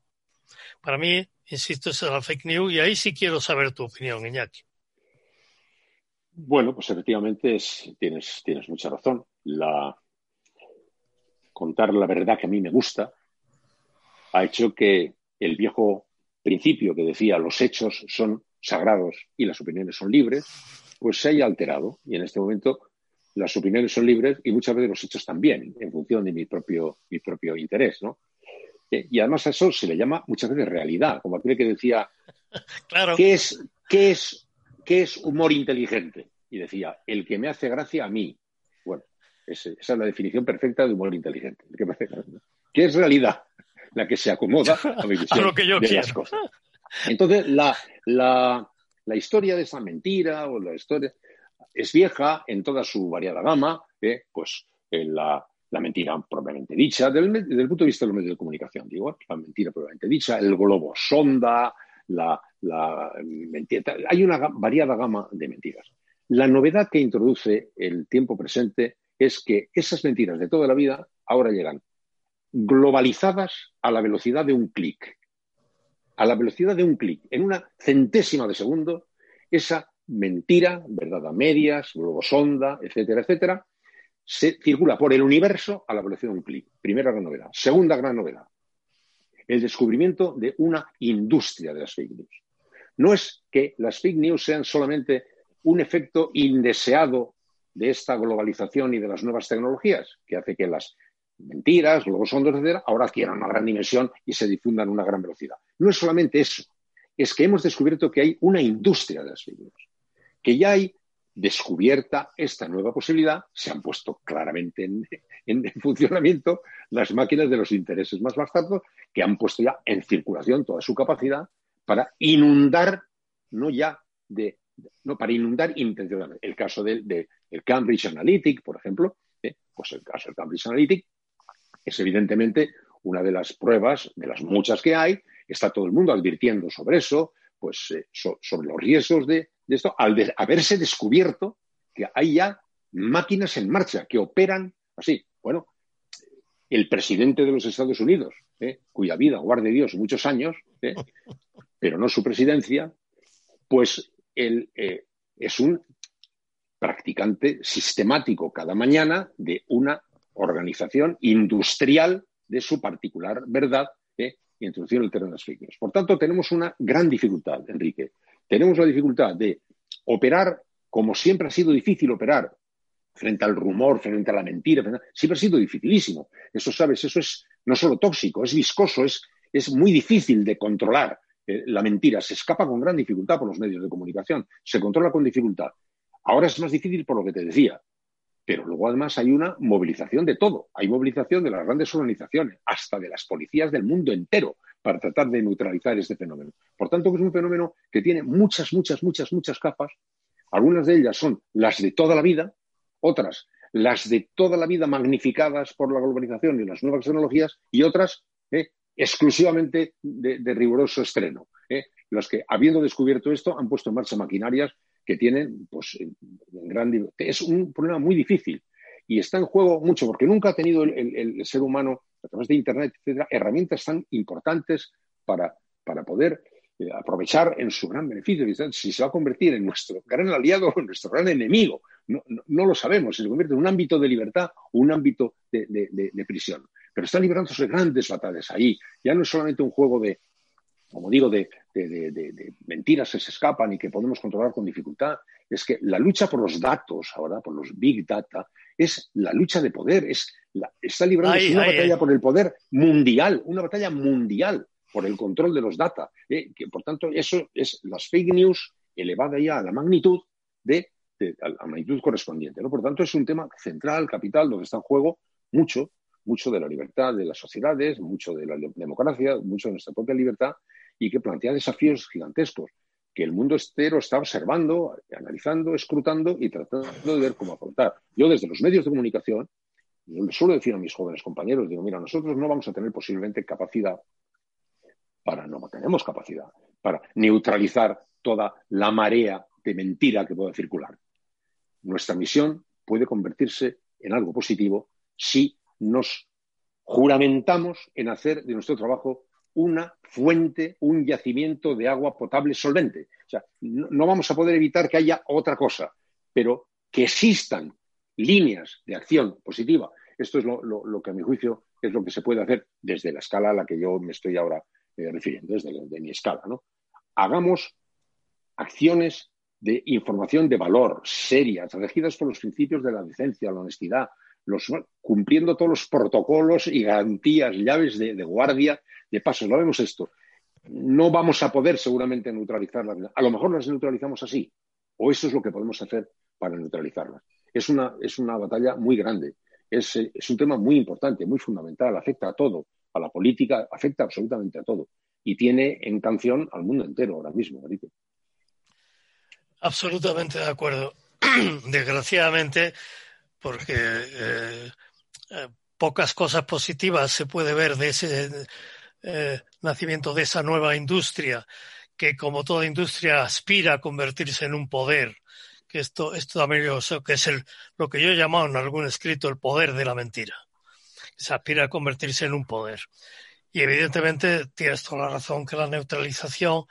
Para mí, insisto, es la fake news y ahí sí quiero saber tu opinión, Iñaki.
Bueno, pues efectivamente tienes, tienes mucha razón. La, contar la verdad que a mí me gusta, ha hecho que el viejo principio que decía los hechos son sagrados y las opiniones son libres, pues se haya alterado. Y en este momento las opiniones son libres y muchas veces los hechos también, en función de mi propio, mi propio interés, ¿no? Eh, y además a eso se le llama muchas veces realidad, como aquel que decía,
claro.
¿qué, es, qué, es, ¿qué es humor inteligente? Y decía, el que me hace gracia a mí esa es la definición perfecta de humor inteligente. ¿Qué es realidad? La que se acomoda a mi visión
lo que yo
de las cosas. Entonces, la, historia de esa mentira o la historia es vieja en toda su variada gama, ¿eh? pues la, mentira propiamente dicha, desde el punto de vista de los medios de comunicación, digo, la mentira propiamente dicha, el globo sonda, la, la mentira. Hay una variada gama de mentiras. La novedad que introduce el tiempo presente es que esas mentiras de toda la vida ahora llegan globalizadas a la velocidad de un clic. A la velocidad de un clic. En una centésima de segundo, esa mentira, verdad a medias, luego sonda, etcétera, etcétera, se circula por el universo a la velocidad de un clic. Primera gran novedad. Segunda gran novedad. El descubrimiento de una industria de las fake news. No es que las fake news sean solamente un efecto indeseado de esta globalización y de las nuevas tecnologías, que hace que las mentiras, globos sondos, etcétera, ahora adquieran una gran dimensión y se difundan a una gran velocidad. No es solamente eso, es que hemos descubierto que hay una industria de las fake que ya hay descubierta esta nueva posibilidad, se han puesto claramente en, funcionamiento las máquinas de los intereses más bastardos que han puesto ya en circulación toda su capacidad para inundar, no ya de no para inundar intencionalmente. El caso del de, Cambridge Analytic, por ejemplo, ¿eh? pues el caso del Cambridge Analytic es evidentemente una de las pruebas, de las muchas que hay, está todo el mundo advirtiendo sobre eso, pues eh, sobre los riesgos de, esto, al haberse descubierto que hay ya máquinas en marcha que operan así. Bueno, el presidente de los Estados Unidos, ¿eh? cuya vida guarde Dios muchos años, pero no su presidencia, pues él eh, es un practicante sistemático cada mañana de una organización industrial de su particular verdad eh, introducción el terreno de las fake news. Por tanto, tenemos una gran dificultad, Enrique. Tenemos la dificultad de operar como siempre ha sido difícil operar frente al rumor, frente a la mentira, siempre ha sido dificilísimo. Eso, sabes, eso es no solo tóxico, es viscoso, es, es muy difícil de controlar. La mentira se escapa con gran dificultad por los medios de comunicación, se controla con dificultad. Ahora es más difícil por lo que te decía, pero luego además hay una movilización de todo. Hay movilización de las grandes organizaciones, hasta de las policías del mundo entero, para tratar de neutralizar este fenómeno. Por tanto, es un fenómeno que tiene muchas, muchas, muchas, muchas capas. Algunas de ellas son las de toda la vida, otras las de toda la vida magnificadas por la globalización y las nuevas tecnologías, y otras ¿eh? Exclusivamente de, riguroso estreno. ¿eh? Los que, habiendo descubierto esto, han puesto en marcha maquinarias que tienen, pues, gran, es un problema muy difícil y está en juego mucho porque nunca ha tenido el, ser humano, a través de Internet, etcétera, herramientas tan importantes para, para poder eh, aprovechar en su gran beneficio. Si se va a convertir en nuestro gran aliado o nuestro gran enemigo, no, lo sabemos, si se convierte en un ámbito de libertad o un ámbito de, de prisión. Pero están librándose grandes batallas ahí. Ya no es solamente un juego de, como digo, de, mentiras que se escapan y que podemos controlar con dificultad, es que la lucha por los datos ahora, por los big data, es la lucha de poder, es está librando una batalla por el poder mundial, una batalla mundial por el control de los data. ¿eh? que, por tanto, eso es las fake news elevada ya a la magnitud de, a la magnitud correspondiente. ¿no? Por tanto, es un tema central, capital, donde está en juego mucho, mucho de la libertad de las sociedades, mucho de la democracia, mucho de nuestra propia libertad y que plantea desafíos gigantescos que el mundo entero está observando, analizando, escrutando y tratando de ver cómo afrontar. Yo desde los medios de comunicación, yo le suelo decir a mis jóvenes compañeros, digo, mira, nosotros no vamos a tener posiblemente capacidad para, no tenemos capacidad, para neutralizar toda la marea de mentira que pueda circular. Nuestra misión puede convertirse en algo positivo si nos juramentamos en hacer de nuestro trabajo una fuente, un yacimiento de agua potable solvente. O sea, no, vamos a poder evitar que haya otra cosa, pero que existan líneas de acción positiva. Esto es lo, que a mi juicio es lo que se puede hacer desde la escala a la que yo me estoy ahora eh, refiriendo, desde mi escala. Hagamos acciones de información de valor, serias, regidas por los principios de la decencia, la honestidad, cumpliendo todos los protocolos y garantías, llaves de, guardia, de pasos. Lo vemos esto. No vamos a poder seguramente neutralizarlas. A lo mejor las neutralizamos así. O eso es lo que podemos hacer para neutralizarlas. Es una, es una batalla muy grande. Es, es un tema muy importante, muy fundamental. Afecta a todo. A la política, afecta absolutamente a todo. Y tiene en canción al mundo entero ahora mismo, Marito.
Absolutamente de acuerdo. Desgraciadamente, porque eh, eh, pocas cosas positivas se puede ver de ese eh, nacimiento de esa nueva industria que como toda industria aspira a convertirse en un poder que esto, esto también que es lo que yo he llamado en algún escrito el poder de la mentira. Se aspira a convertirse en un poder. Y evidentemente tienes toda la razón que la neutralización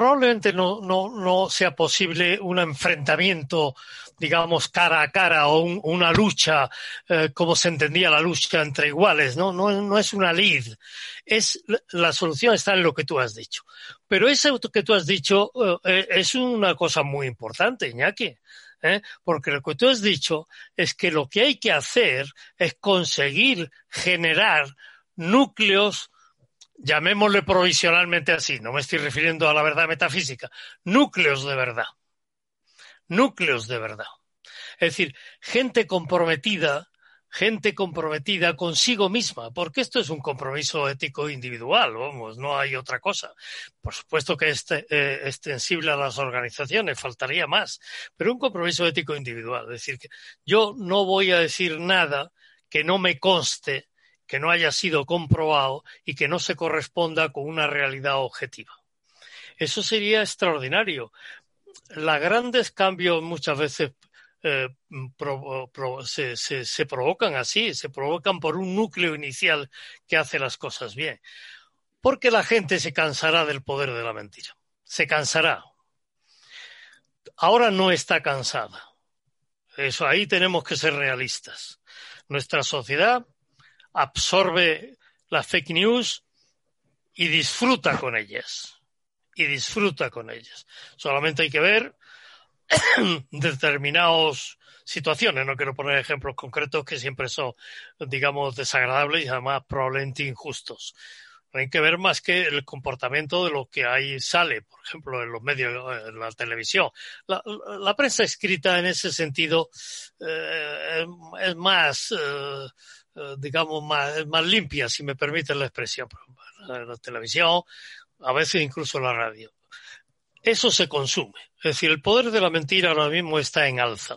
probablemente no, no, no, sea posible un enfrentamiento, digamos, cara a cara o una lucha eh, como se entendía la lucha entre iguales, ¿no? No, no es una lid. Es, la solución está en lo que tú has dicho. Pero eso que tú has dicho eh, es una cosa muy importante, Iñaki. ¿eh? Porque lo que tú has dicho es que lo que hay que hacer es conseguir generar núcleos llamémosle provisionalmente así, no me estoy refiriendo a la verdad metafísica, núcleos de verdad. Núcleos de verdad. Es decir, gente comprometida, gente comprometida consigo misma, porque esto es un compromiso ético individual, vamos, no hay otra cosa. Por supuesto que es eh, extensible a las organizaciones, faltaría más, pero un compromiso ético individual. Es decir, que yo no voy a decir nada que no me conste que no haya sido comprobado y que no se corresponda con una realidad objetiva. Eso sería extraordinario. Los grandes cambios muchas veces eh, se, se, provocan así, se provocan por un núcleo inicial que hace las cosas bien. Porque la gente se cansará del poder de la mentira. Se cansará. Ahora no está cansada. Eso ahí tenemos que ser realistas. Nuestra sociedad absorbe las fake news y disfruta con ellas. Y disfruta con ellas. Solamente hay que ver determinadas situaciones. No quiero poner ejemplos concretos que siempre son, digamos, desagradables y además probablemente injustos. hay que ver más que el comportamiento de lo que ahí sale, por ejemplo, en los medios, en la televisión. La, prensa escrita en ese sentido eh, es más. Eh, eh, digamos, más, más limpia, si me permiten la expresión. La, televisión, a veces incluso la radio. Eso se consume. Es decir, el poder de la mentira ahora mismo está en alza.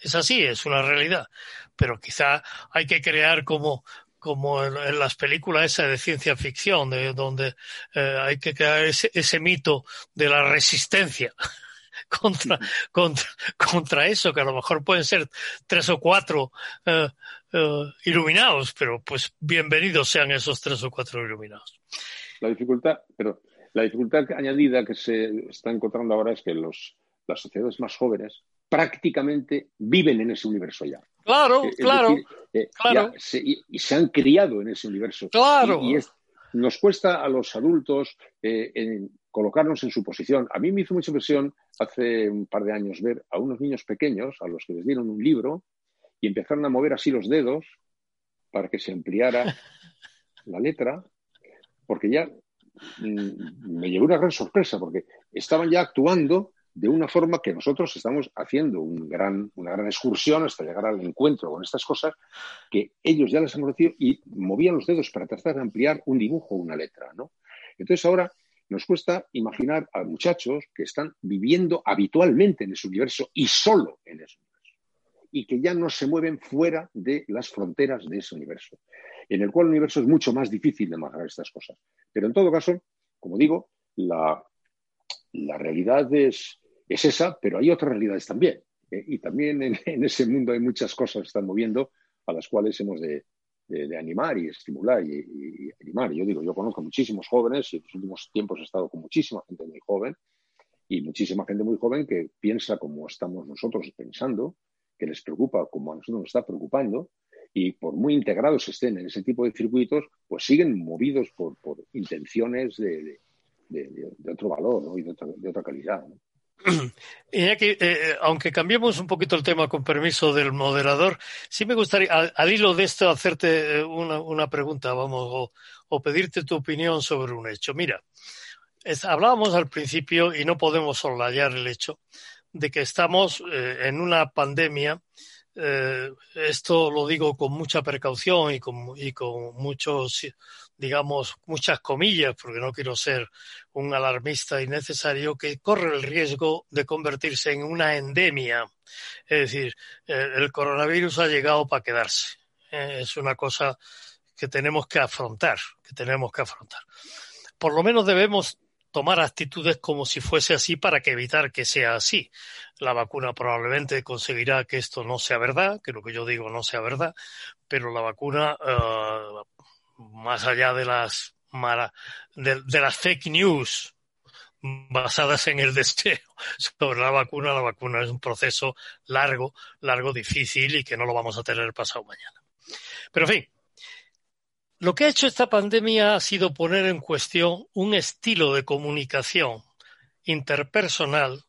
Es así, es una realidad. Pero quizá hay que crear como, como en, las películas esas de ciencia ficción, de, donde eh, hay que crear ese, ese mito de la resistencia contra, contra, contra eso, que a lo mejor pueden ser tres o cuatro eh, eh, iluminados, pero pues bienvenidos sean esos tres o cuatro iluminados.
La dificultad, pero la dificultad añadida que se está encontrando ahora es que los, las sociedades más jóvenes prácticamente viven en ese universo ya.
Claro, claro.
Eh, claro. y, se han criado en ese universo.
Claro.
Y, nos cuesta a los adultos en, colocarnos en su posición. A mí me hizo mucha impresión hace un par de años ver a unos niños pequeños a los que les dieron un libro y empezaron a mover así los dedos para que se ampliara la letra, porque ya mm, me llevó una gran sorpresa, porque estaban ya actuando de una forma que nosotros estamos haciendo un gran, una gran excursión hasta llegar al encuentro con estas cosas que ellos ya les han conocido y movían los dedos para tratar de ampliar un dibujo o una letra, ¿no? Entonces ahora nos cuesta imaginar a muchachos que están viviendo habitualmente en ese universo y solo en ese universo, y que ya no se mueven fuera de las fronteras de ese universo, en el cual el universo es mucho más difícil de manejar estas cosas. Pero en todo caso, como digo, la, la realidad es, es, esa, pero hay otras realidades también. ¿eh? Y también en, en, ese mundo hay muchas cosas que están moviendo a las cuales hemos de, de, animar y estimular y, animar. Yo digo, yo conozco muchísimos jóvenes y en los últimos tiempos he estado con muchísima gente muy joven y muchísima gente muy joven que piensa como estamos nosotros pensando, que les preocupa como a nosotros nos está preocupando y por muy integrados estén en ese tipo de circuitos, pues siguen movidos por, por intenciones de, de, otro valor y de otra, otra calidad. ¿no?
Iñaki, eh, eh, aunque cambiemos un poquito el tema con permiso del moderador, sí me gustaría, al, hilo de esto, hacerte eh, una, pregunta, vamos, o, pedirte tu opinión sobre un hecho. Mira, hablábamos al principio y no podemos soslayar el hecho de que estamos en una pandemia. esto lo digo con mucha precaución y con, y con muchos digamos, muchas comillas, porque no quiero ser un alarmista innecesario, que corre el riesgo de convertirse en una endemia. Es decir, el coronavirus ha llegado para quedarse. Eh, es una cosa que tenemos que afrontar, que tenemos que afrontar. Por lo menos debemos tomar actitudes como si fuese así para que evitar que sea así. La vacuna probablemente conseguirá que esto no sea verdad, que lo que yo digo no sea verdad, pero la vacuna uh, más allá de las, de, de las fake news basadas en el deseo sobre la vacuna, la vacuna es un proceso largo, largo, difícil y que no lo vamos a tener pasado mañana. Pero en fin, lo que ha hecho esta pandemia ha sido poner en cuestión un estilo de comunicación interpersonal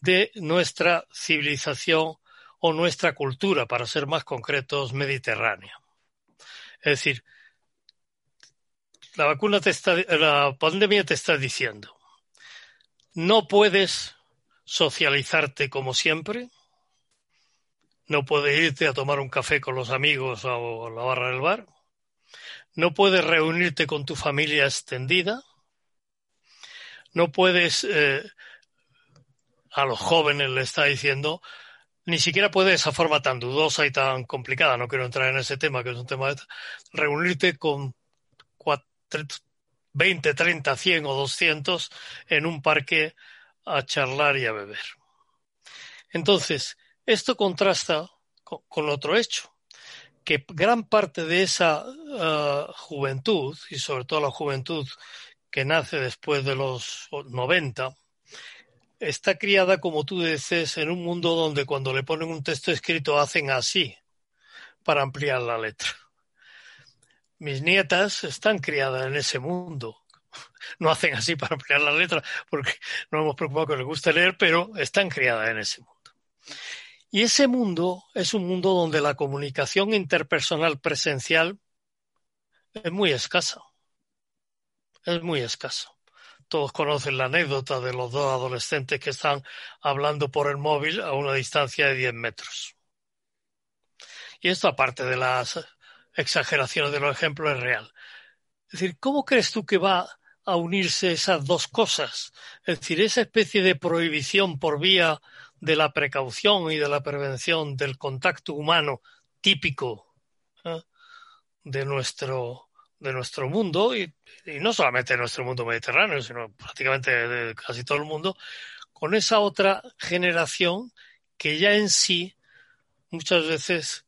de nuestra civilización o nuestra cultura, para ser más concretos, mediterránea. Es decir, la vacuna te está, la pandemia te está diciendo, no puedes socializarte como siempre, no puedes irte a tomar un café con los amigos o a la barra del bar, no puedes reunirte con tu familia extendida, no puedes, eh, a los jóvenes le está diciendo, ni siquiera puedes esa forma tan dudosa y tan complicada, no quiero entrar en ese tema, que es un tema de reunirte con 20, 30, 100 o 200 en un parque a charlar y a beber. Entonces, esto contrasta con, otro hecho, que gran parte de esa uh, juventud, y sobre todo la juventud que nace después de los 90, está criada, como tú dices, en un mundo donde cuando le ponen un texto escrito hacen así para ampliar la letra mis nietas están criadas en ese mundo. No hacen así para ampliar la letra porque no hemos preocupado que les guste leer, pero están criadas en ese mundo. Y ese mundo es un mundo donde la comunicación interpersonal presencial es muy escasa. Es muy escasa. Todos conocen la anécdota de los dos adolescentes que están hablando por el móvil a una distancia de 10 metros. Y esto aparte de las exageraciones de los ejemplos es real. Es decir, ¿cómo crees tú que va a unirse esas dos cosas? Es decir, esa especie de prohibición por vía de la precaución y de la prevención del contacto humano típico ¿eh? de nuestro de nuestro mundo y, no solamente de nuestro mundo mediterráneo, sino prácticamente de casi todo el mundo, con esa otra generación que ya en sí muchas veces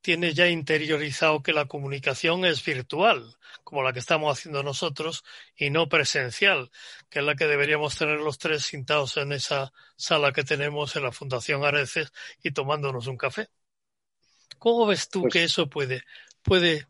tiene ya interiorizado que la comunicación es virtual, como la que estamos haciendo nosotros, y no presencial, que es la que deberíamos tener los tres sentados en esa sala que tenemos en la Fundación Areces y tomándonos un café. ¿Cómo ves tú pues que eso puede, puede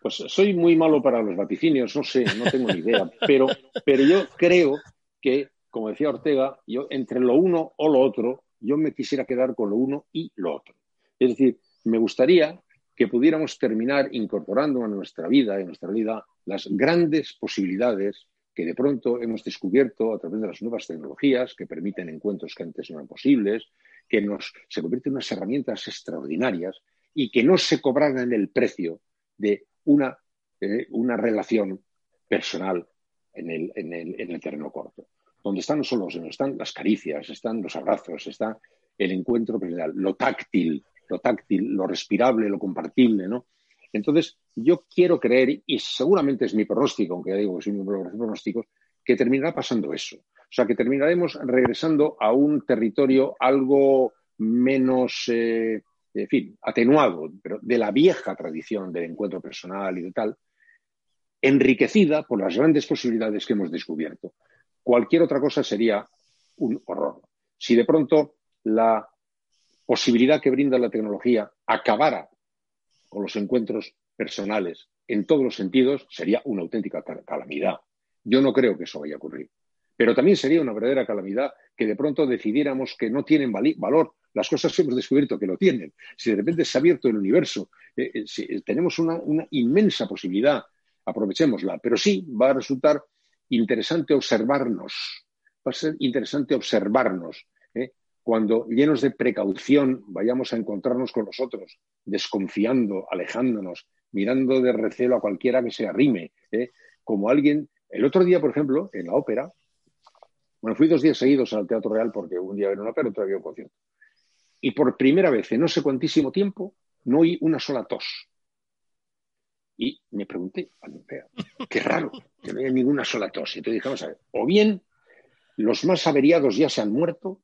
pues soy muy malo para los vaticinios, no sé, no tengo ni idea, pero, pero yo creo que, como decía Ortega, yo entre lo uno o lo otro, yo me quisiera quedar con lo uno y lo otro. Es decir, me gustaría que pudiéramos terminar incorporando a nuestra vida, en nuestra vida, las grandes posibilidades que de pronto hemos descubierto a través de las nuevas tecnologías que permiten encuentros que antes no eran posibles, que nos se convierten en unas herramientas extraordinarias y que no se cobraran el precio de una, eh, una relación personal en el, en, el, en el, terreno corto. Donde están no solo están las caricias, están los abrazos, está el encuentro personal, lo táctil, lo táctil, lo respirable, lo compartible, ¿no? Entonces, yo quiero creer, y seguramente es mi pronóstico, aunque ya digo que soy muy de pronósticos, que terminará pasando eso. O sea, que terminaremos regresando a un territorio algo menos eh, en fin, atenuado, pero de la vieja tradición del encuentro personal y de tal, enriquecida por las grandes posibilidades que hemos descubierto. Cualquier otra cosa sería un horror. Si de pronto la posibilidad que brinda la tecnología acabara con los encuentros personales en todos los sentidos, sería una auténtica calamidad. Yo no creo que eso vaya a ocurrir. Pero también sería una verdadera calamidad que de pronto decidiéramos que no tienen valor las cosas hemos descubierto que lo tienen. Si de repente se ha abierto el universo, eh, eh, eh, tenemos una, inmensa posibilidad, aprovechémosla. Pero sí va a resultar interesante observarnos. Va a ser interesante observarnos. Cuando llenos de precaución vayamos a encontrarnos con nosotros, desconfiando, alejándonos, mirando de recelo a cualquiera que se arrime. Como alguien. El otro día, por ejemplo, en la ópera, bueno, fui dos días seguidos al Teatro Real porque un día era una ópera, otro había un concierto. Y por primera vez en no sé cuantísimo tiempo no oí una sola tos. Y me pregunté, qué raro, que no haya ninguna sola tos. Y te dije, vamos a ver, o bien los más averiados ya se han muerto,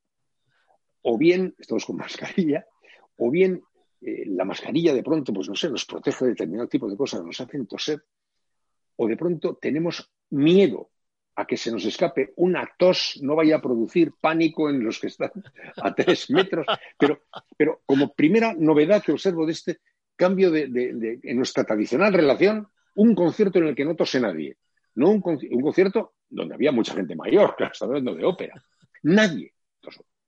o bien, estamos con mascarilla, o bien eh, la mascarilla de pronto, pues no sé, nos protege de determinado tipo de cosas, nos hacen toser, o de pronto tenemos miedo a que se nos escape una tos, no vaya a producir pánico en los que están a tres metros. Pero, pero como primera novedad que observo de este cambio de, en nuestra tradicional relación, un concierto en el que no tose nadie. No un, concierto donde había mucha gente mayor, claro, estaba hablando de ópera. Nadie.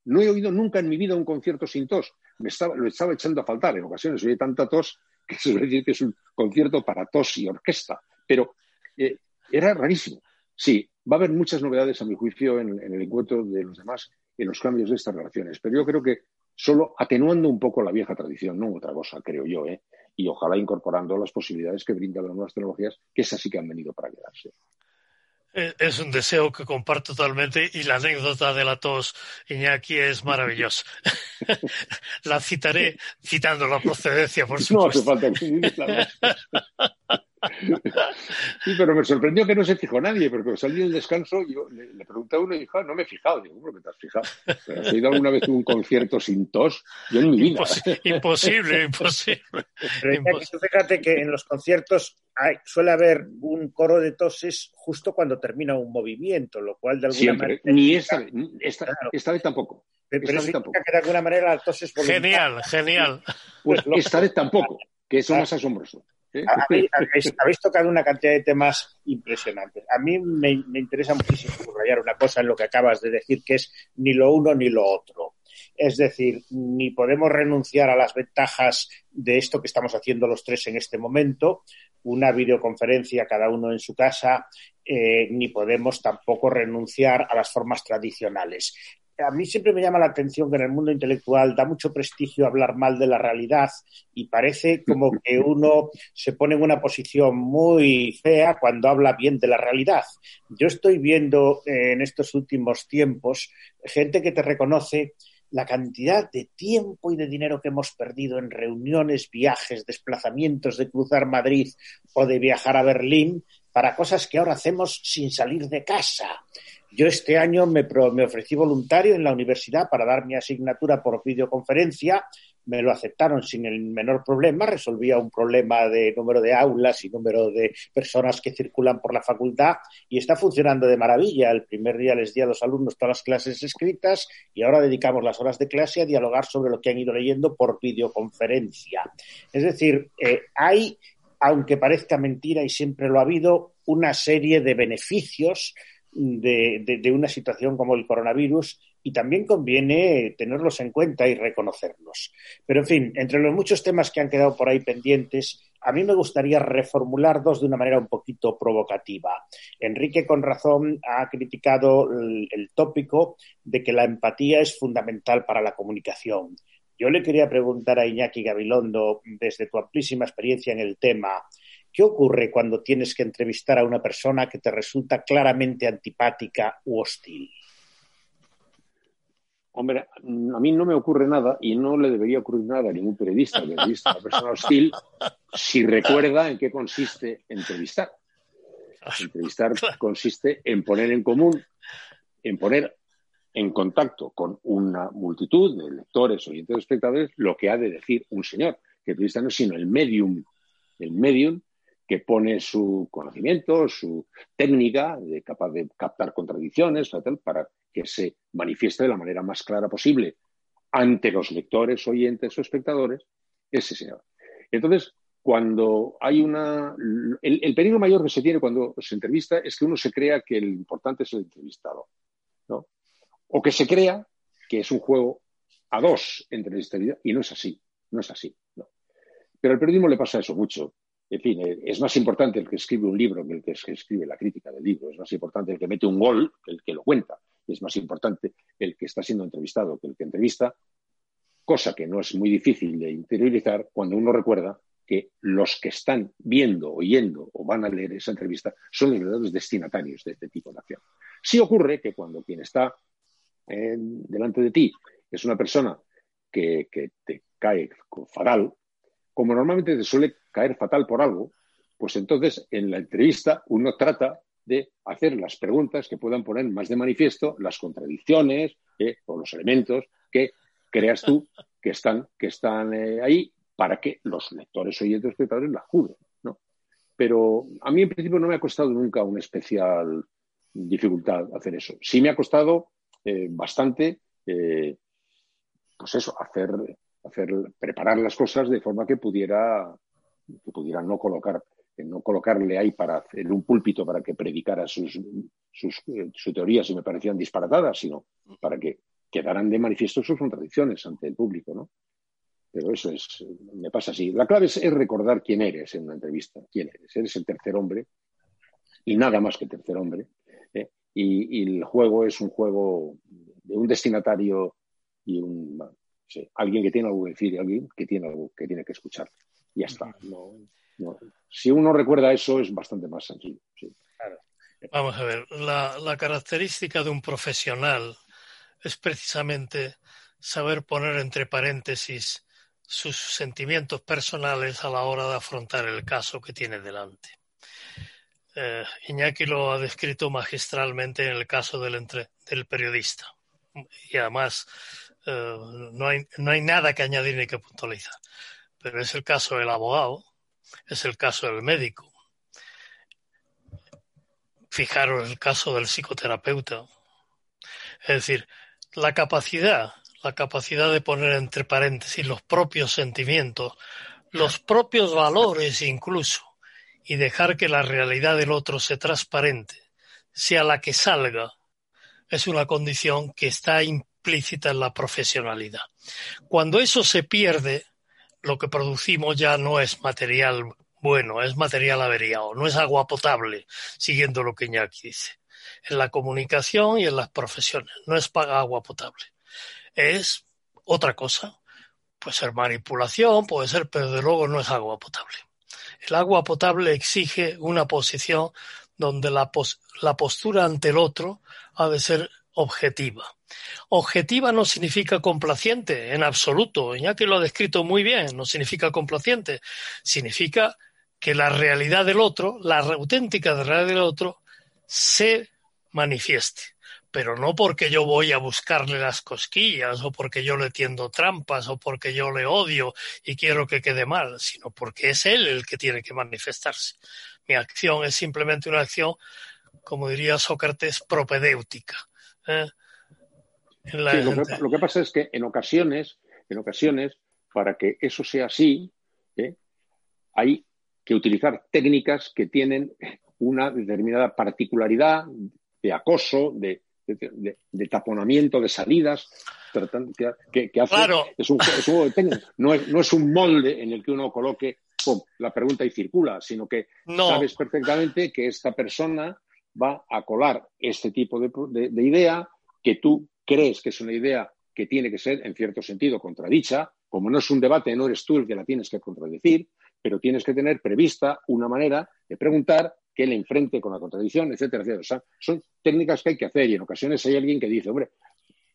No he oído nunca en mi vida un concierto sin tos. Me estaba, lo estaba echando a faltar. En ocasiones oye tanta tos que se suele decir que es un concierto para tos y orquesta. Pero eh, era rarísimo. Sí, va a haber muchas novedades, a mi juicio, en, el encuentro de los demás, en los cambios de estas relaciones. Pero yo creo que solo atenuando un poco la vieja tradición, no otra cosa, creo yo, ¿eh? y ojalá incorporando las posibilidades que brindan las nuevas tecnologías, que esas sí que han venido para quedarse.
Eh, es un deseo que comparto totalmente y la anécdota de la tos Iñaki es maravillosa. la citaré citando la procedencia, por supuesto. No hace falta
Sí, pero me sorprendió que no se fijó nadie, porque salí del descanso, yo le, pregunté a uno y dijo, ah, no me he fijado. Digo, ¿cómo que te has fijado? ¿Has ido alguna vez a un concierto sin tos? Yo en mi vida.
imposible, imposible.
Pero fíjate que en los conciertos suele haber un coro de toses justo cuando termina un movimiento, lo cual de alguna manera...
Ni esta, esta, vez tampoco.
Pero esta tampoco. que de alguna manera la tos es
Genial, genial.
Pues esta vez tampoco, que es más asombroso.
Habéis, tocado una cantidad de temas impresionantes. A mí me, interesa muchísimo subrayar una cosa en lo que acabas de decir, que es ni lo uno ni lo otro. Es decir, ni podemos renunciar a las ventajas de esto que estamos haciendo los tres en este momento, una videoconferencia cada uno en su casa, eh, ni podemos tampoco renunciar a las formas tradicionales. A mí siempre me llama la atención que en el mundo intelectual da mucho prestigio hablar mal de la realidad y parece como que uno se pone en una posición muy fea cuando habla bien de la realidad. Yo estoy viendo eh, en estos últimos tiempos gente que te reconoce la cantidad de tiempo y de dinero que hemos perdido en reuniones, viajes, desplazamientos de cruzar Madrid o de viajar a Berlín para cosas que ahora hacemos sin salir de casa. Yo este año me, me, ofrecí voluntario en la universidad para dar mi asignatura por videoconferencia. Me lo aceptaron sin el menor problema. Resolvía un problema de número de aulas y número de personas que circulan por la facultad y está funcionando de maravilla. El primer día les di a los alumnos todas las clases escritas y ahora dedicamos las horas de clase a dialogar sobre lo que han ido leyendo por videoconferencia. Es decir, eh, hay aunque parezca mentira y siempre lo ha habido, una serie de beneficios de, una situación como el coronavirus y también conviene tenerlos en cuenta y reconocerlos. Pero, en fin, entre los muchos temas que han quedado por ahí pendientes, a mí me gustaría reformular dos de una manera un poquito provocativa. Enrique, con razón, ha criticado el tópico de que la empatía es fundamental para la comunicación. Yo le quería preguntar a Iñaki Gabilondo, desde tu amplísima experiencia en el tema, ¿qué ocurre cuando tienes que entrevistar a una persona que te resulta claramente antipática u hostil?
Hombre, a mí no me ocurre nada y no le debería ocurrir nada a ningún periodista que entrevista a una persona hostil si recuerda en qué consiste entrevistar. Entrevistar consiste en poner en común, en poner en contacto con una multitud de lectores, oyentes, espectadores, lo que ha de decir un señor, que periodista no es sino el medium, el medium que pone su conocimiento, su técnica de capaz de captar contradicciones, para que se manifieste de la manera más clara posible ante los lectores, oyentes o espectadores, ese señor. Entonces, cuando hay una... El, el peligro mayor que se tiene cuando se entrevista es que uno se crea que el importante es el entrevistado. ¿no? o que se crea que es un juego a dos entre la y no es así, no es así. Pero al periodismo le pasa eso mucho. En fin, eh, es más importante el que escribe un libro que el que escribe la crítica del libro, es más importante el que mete un gol que el que lo cuenta, es más importante el que está siendo entrevistado que el que entrevista, cosa que no es muy difícil de interiorizar cuando uno recuerda que los que están viendo, oyendo o van a leer esa entrevista son los verdaderos destinatarios de este tipo de acción. Sí ocurre que cuando quien está delante de ti es una persona que, te cae fatal, como normalmente te suele caer fatal por algo, pues entonces en la entrevista uno trata de hacer las preguntas que puedan poner más de manifiesto las contradicciones eh, o los elementos que creas tú que están, que están eh, ahí para que los lectores, oyentes, espectadores la juzguen. ¿no? Pero a mí en principio no me ha costado nunca una especial dificultad hacer eso. Sí me ha costado eh, bastante, pues eso, hacer, hacer, preparar las cosas de forma que pudiera, que pudiera no colocar, no colocarle ahí para en un púlpito para que predicara sus, sus, eh, teorías y me parecían disparatadas, sino para que quedaran de manifiesto sus contradicciones ante el público, ¿no? Pero eso es, me pasa así. La clave es, recordar quién eres en una entrevista, quién eres. Eres el tercer hombre y nada más que tercer hombre y, el juego es un juego de un destinatario y un alguien que tiene algo que decir y alguien que tiene algo que tiene que escuchar. Y ya está. Si uno recuerda eso es bastante más sencillo.
Vamos a ver, la, la característica de un profesional es precisamente saber poner entre paréntesis sus sentimientos personales a la hora de afrontar el caso que tiene delante. Eh, Iñaki lo ha descrito magistralmente en el caso del, del periodista. Y además eh, no, hay, no hay nada que añadir ni que puntualizar. Pero es el caso del abogado, es el caso del médico. Fijaros el caso del psicoterapeuta. Es decir, la capacidad, la capacidad de poner entre paréntesis los propios sentimientos, los propios valores incluso, y dejar que la realidad del otro se transparente, sea la que salga, es una condición que está en la profesionalidad. Cuando eso se pierde, lo que producimos ya no es material bueno, es material averiado, no es agua potable, siguiendo lo que Iñaki dice. en la comunicación y en las profesiones. No es pagar agua potable. Es otra cosa. Puede ser manipulación, puede ser, pero de luego no es agua potable. El agua potable exige una posición donde la, la postura ante el otro ha de ser objetiva. Objetiva no significa complaciente en absoluto, que lo ha descrito muy bien, no significa complaciente, significa que la realidad del otro, la auténtica realidad del otro, se manifieste. Pero no porque yo voy a buscarle las cosquillas, o porque yo le tiendo trampas, o porque yo le odio y quiero que quede mal, sino porque es él el que tiene que manifestarse. Mi acción es simplemente una acción, como diría Sócrates, propedéutica. ¿eh?
Lo, que, pasa es que en ocasiones, en ocasiones, para que eso sea así, ¿eh? hay que utilizar técnicas que tienen una determinada particularidad de acoso, de, taponamiento de salidas, que, hace, es, un, juego de técnicas. No es, un molde en el que uno coloque la pregunta y circula, sino que sabes perfectamente que esta persona va a colar este tipo de, idea que tú crees que es una idea que tiene que ser, en cierto sentido, contradicha. Como no es un debate, no eres tú el que la tienes que contradecir, pero tienes que tener prevista una manera de preguntar que le enfrente con la contradicción, etcétera, etcétera. O sea, son técnicas que hay que hacer y en ocasiones hay alguien que dice, hombre,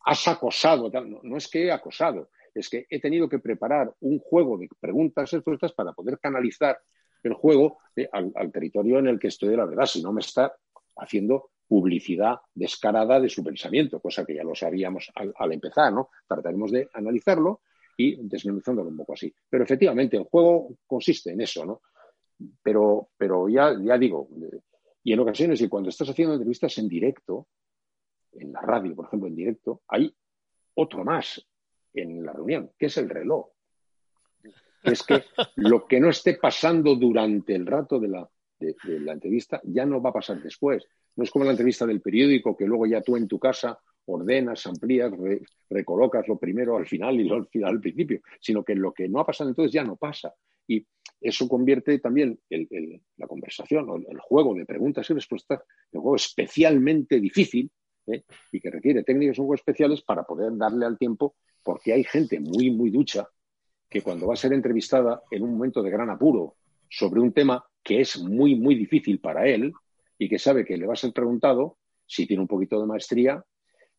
has acosado. No, no es que he acosado, es que he tenido que preparar un juego de preguntas y respuestas para poder canalizar el juego eh, al, territorio en el que estoy la verdad, si no me está haciendo publicidad descarada de su pensamiento, cosa que ya lo sabíamos al, empezar, ¿no? Trataremos de analizarlo y desmenuzándolo un poco así. Pero efectivamente, el juego consiste en eso, ¿no? Pero, pero ya, ya digo, y en ocasiones, y cuando estás haciendo entrevistas en directo, en la radio, por ejemplo, en directo, hay otro más en la reunión, que es el reloj. Es que lo que no esté pasando durante el rato de la, de, la entrevista ya no va a pasar después. No es como la entrevista del periódico que luego ya tú en tu casa ordenas, amplías, recolocas lo primero al final y lo al principio, sino que lo que no ha pasado entonces ya no pasa. Y eso convierte también la conversación o el juego de preguntas y respuestas en un juego especialmente difícil ¿eh? y que requiere técnicas un poco especiales para poder darle al tiempo, porque hay gente muy, muy ducha que cuando va a ser entrevistada en un momento de gran apuro sobre un tema que es muy, muy difícil para él y que sabe que le va a ser preguntado, si tiene un poquito de maestría,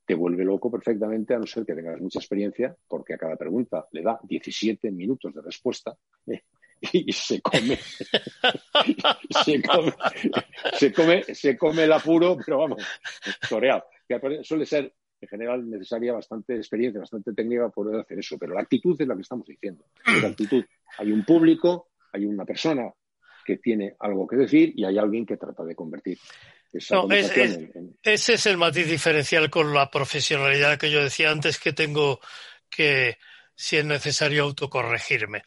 te vuelve loco perfectamente, a no ser que tengas mucha experiencia, porque a cada pregunta le da 17 minutos de respuesta ¿eh? y se come, se come, se come, se come el apuro, pero vamos, toreado suele ser en general necesaria bastante experiencia, bastante técnica para poder hacer eso, pero la actitud es la que estamos diciendo. La actitud, hay un público, hay una persona que tiene algo que decir y hay alguien que trata de convertir esa
en... Ese es el matiz diferencial con la profesionalidad que yo decía antes que tengo que, si es necesario, autocorregirme.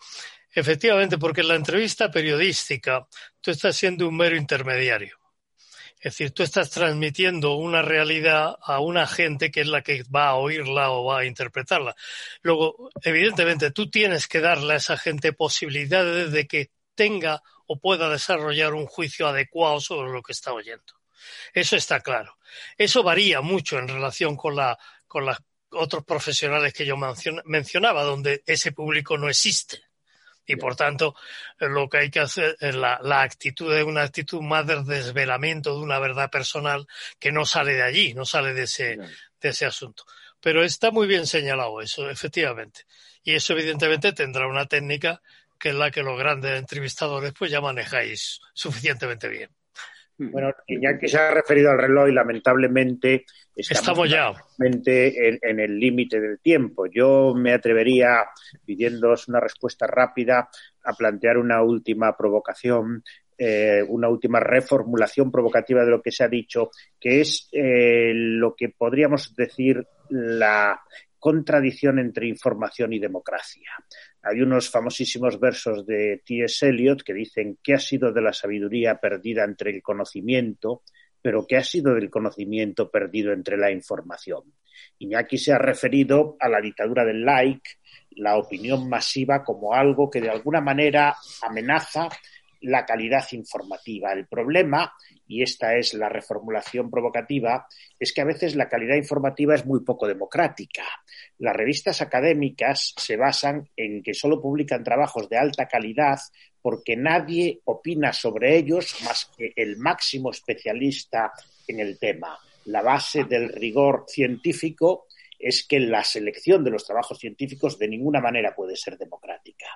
Efectivamente, porque en la entrevista periodística tú estás siendo un mero intermediario. Es decir, tú estás transmitiendo una realidad a una gente que es la que va a oírla o va a interpretarla. Luego, evidentemente, tú tienes que darle a esa gente posibilidades de que tenga o pueda desarrollar un juicio adecuado sobre lo que está oyendo. Eso está claro. Eso varía mucho en relación con, la, con los otros profesionales que yo mencionaba, donde ese público no existe. Y por tanto, lo que hay que hacer es la, actitud es una actitud más de desvelamiento de una verdad personal que no sale de allí, no sale de ese, de ese asunto. Pero está muy bien señalado eso, efectivamente. Y eso evidentemente tendrá una técnica que es la que los grandes entrevistadores pues ya manejáis suficientemente bien.
Bueno, que se ha referido al reloj y lamentablemente
estamos, ya
en, el límite del tiempo. Yo me atrevería, pidiéndoos una respuesta rápida, a plantear una última provocación, eh, una última reformulación provocativa de lo que se ha dicho, que es eh, lo que podríamos decir la contradicción entre información y democracia. Hay unos famosísimos versos de T.S. Eliot que dicen qué ha sido de la sabiduría perdida entre el conocimiento, pero qué ha sido del conocimiento perdido entre la información. Iñaki se ha referido a la dictadura del like, la opinión masiva como algo que de alguna manera amenaza la calidad informativa. El problema, y esta es la reformulación provocativa, es que a veces la calidad informativa es muy poco democrática. Las revistas académicas se basan en que solo publican trabajos de alta calidad porque nadie opina sobre ellos más que el máximo especialista en el tema. La base del rigor científico es que la selección de los trabajos científicos de ninguna manera puede ser democrática.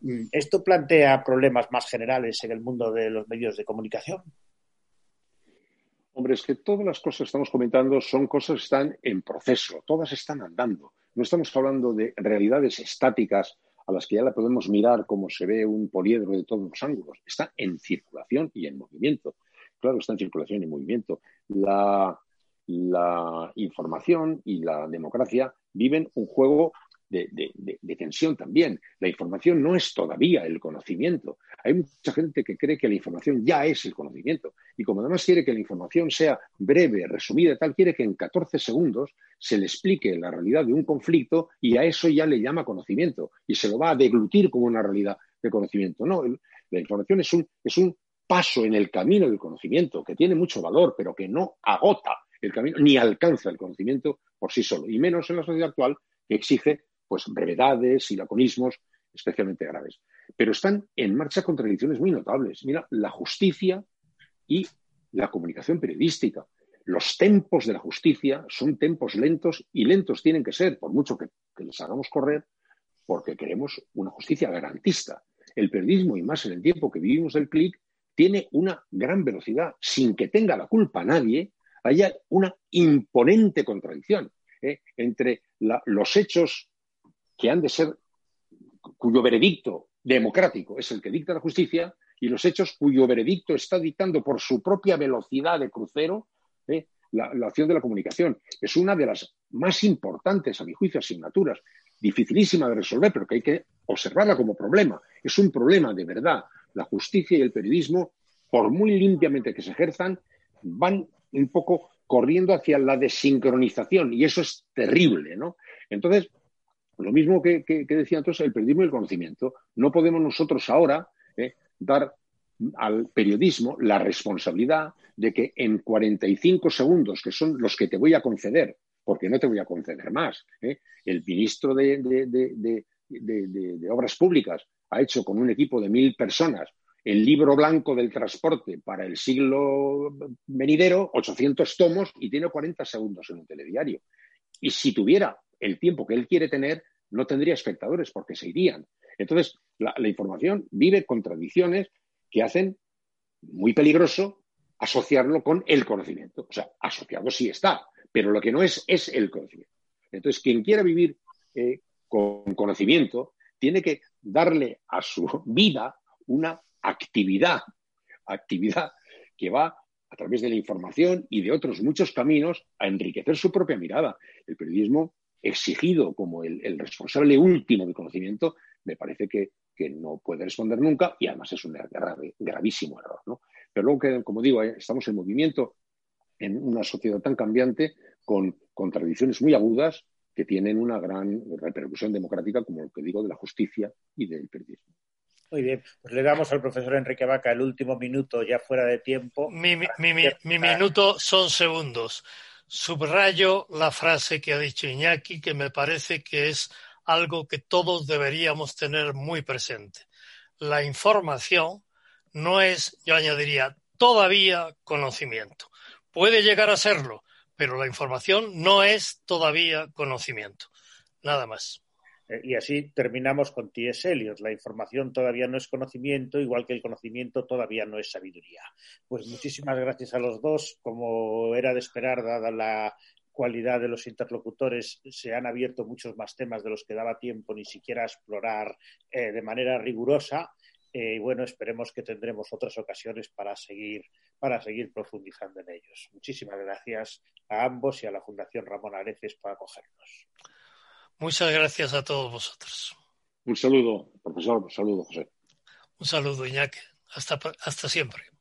Mm, ¿Esto plantea problemas más generales en el mundo de los medios de comunicación?
Hombre, es que todas las cosas que estamos comentando son cosas que están en proceso, todas están andando. No estamos hablando de realidades estáticas a las que ya la podemos mirar como se ve un poliedro de todos los ángulos. Está en circulación y en movimiento. Claro, está en circulación y en movimiento. La, la información y la democracia viven un juego de, tensión también. La información no es todavía el conocimiento. Hay mucha gente que cree que la información ya es el conocimiento. Y como además quiere que la información sea breve, resumida, tal, quiere que en 14 segundos se le explique la realidad de un conflicto y a eso ya le llama conocimiento. Y se lo va a deglutir como una realidad de conocimiento. No, la información es un, es un paso en el camino del conocimiento que tiene mucho valor, pero que no agota el camino, ni alcanza el conocimiento por sí solo, y menos en la sociedad actual que exige pues brevedades y laconismos especialmente graves. Pero están en marcha contradicciones muy notables. Mira, la justicia y la comunicación periodística. Los tempos de la justicia son tempos lentos y lentos tienen que ser, por mucho que, que les hagamos correr, porque queremos una justicia garantista. El periodismo, y más en el tiempo que vivimos del clic, tiene una gran velocidad, sin que tenga la culpa nadie, hay una imponente contradicción ¿eh? entre los hechos que han de ser, cuyo veredicto democrático es el que dicta la justicia, y los hechos cuyo veredicto está dictando por su propia velocidad de crucero ¿eh? la, acción de la comunicación. Es una de las más importantes, a mi juicio, asignaturas, dificilísima de resolver, pero que hay que observarla como problema. Es un problema de verdad. La justicia y el periodismo, por muy limpiamente que se ejerzan, van un poco corriendo hacia la desincronización y eso es terrible, ¿no? Entonces, lo mismo que, decía entonces el periodismo y el conocimiento. No podemos nosotros ahora eh, dar al periodismo la responsabilidad de que en 45 segundos, que son los que te voy a conceder, porque no te voy a conceder más, eh, el ministro de, de, Obras Públicas ha hecho con un equipo de mil personas el libro blanco del transporte para el siglo venidero, 800 tomos, y tiene 40 segundos en un telediario. Y si tuviera el tiempo que él quiere tener, no tendría espectadores porque se irían. Entonces, la, información vive contradicciones que hacen muy peligroso asociarlo con el conocimiento. O sea, asociado sí está, pero lo que no es es el conocimiento. Entonces, quien quiera vivir eh, con conocimiento tiene que darle a su vida una actividad, actividad que va a través de la información y de otros muchos caminos a enriquecer su propia mirada. El periodismo exigido como el, responsable último del conocimiento, me parece que, no puede responder nunca y además es un gravísimo error. ¿no? Pero luego que, como digo, eh, estamos en movimiento en una sociedad tan cambiante con, con tradiciones muy agudas que tienen una gran repercusión democrática, como lo que digo, de la justicia y del periodismo.
Muy bien, pues le damos al profesor Enrique Vaca el último minuto ya fuera de tiempo.
Mi, minuto son segundos. Subrayo la frase que ha dicho Iñaki, que me parece que es algo que todos deberíamos tener muy presente. La información no es, yo añadiría, todavía conocimiento. Puede llegar a serlo, pero la información no es todavía conocimiento. Nada más.
Eh, y así terminamos con T.S. Eliot. La información todavía no es conocimiento, igual que el conocimiento todavía no es sabiduría. Pues muchísimas gracias a los dos. Como era de esperar, dada la cualidad de los interlocutores, se han abierto muchos más temas de los que daba tiempo ni siquiera a explorar eh, de manera rigurosa. Eh, y bueno, esperemos que tendremos otras ocasiones para seguir, para seguir profundizando en ellos. Muchísimas gracias a ambos y a la Fundación Ramón Areces por acogernos.
Muchas gracias a todos vosotros.
Un saludo, profesor. Un saludo, José.
Un saludo, Iñaki. Hasta, hasta siempre.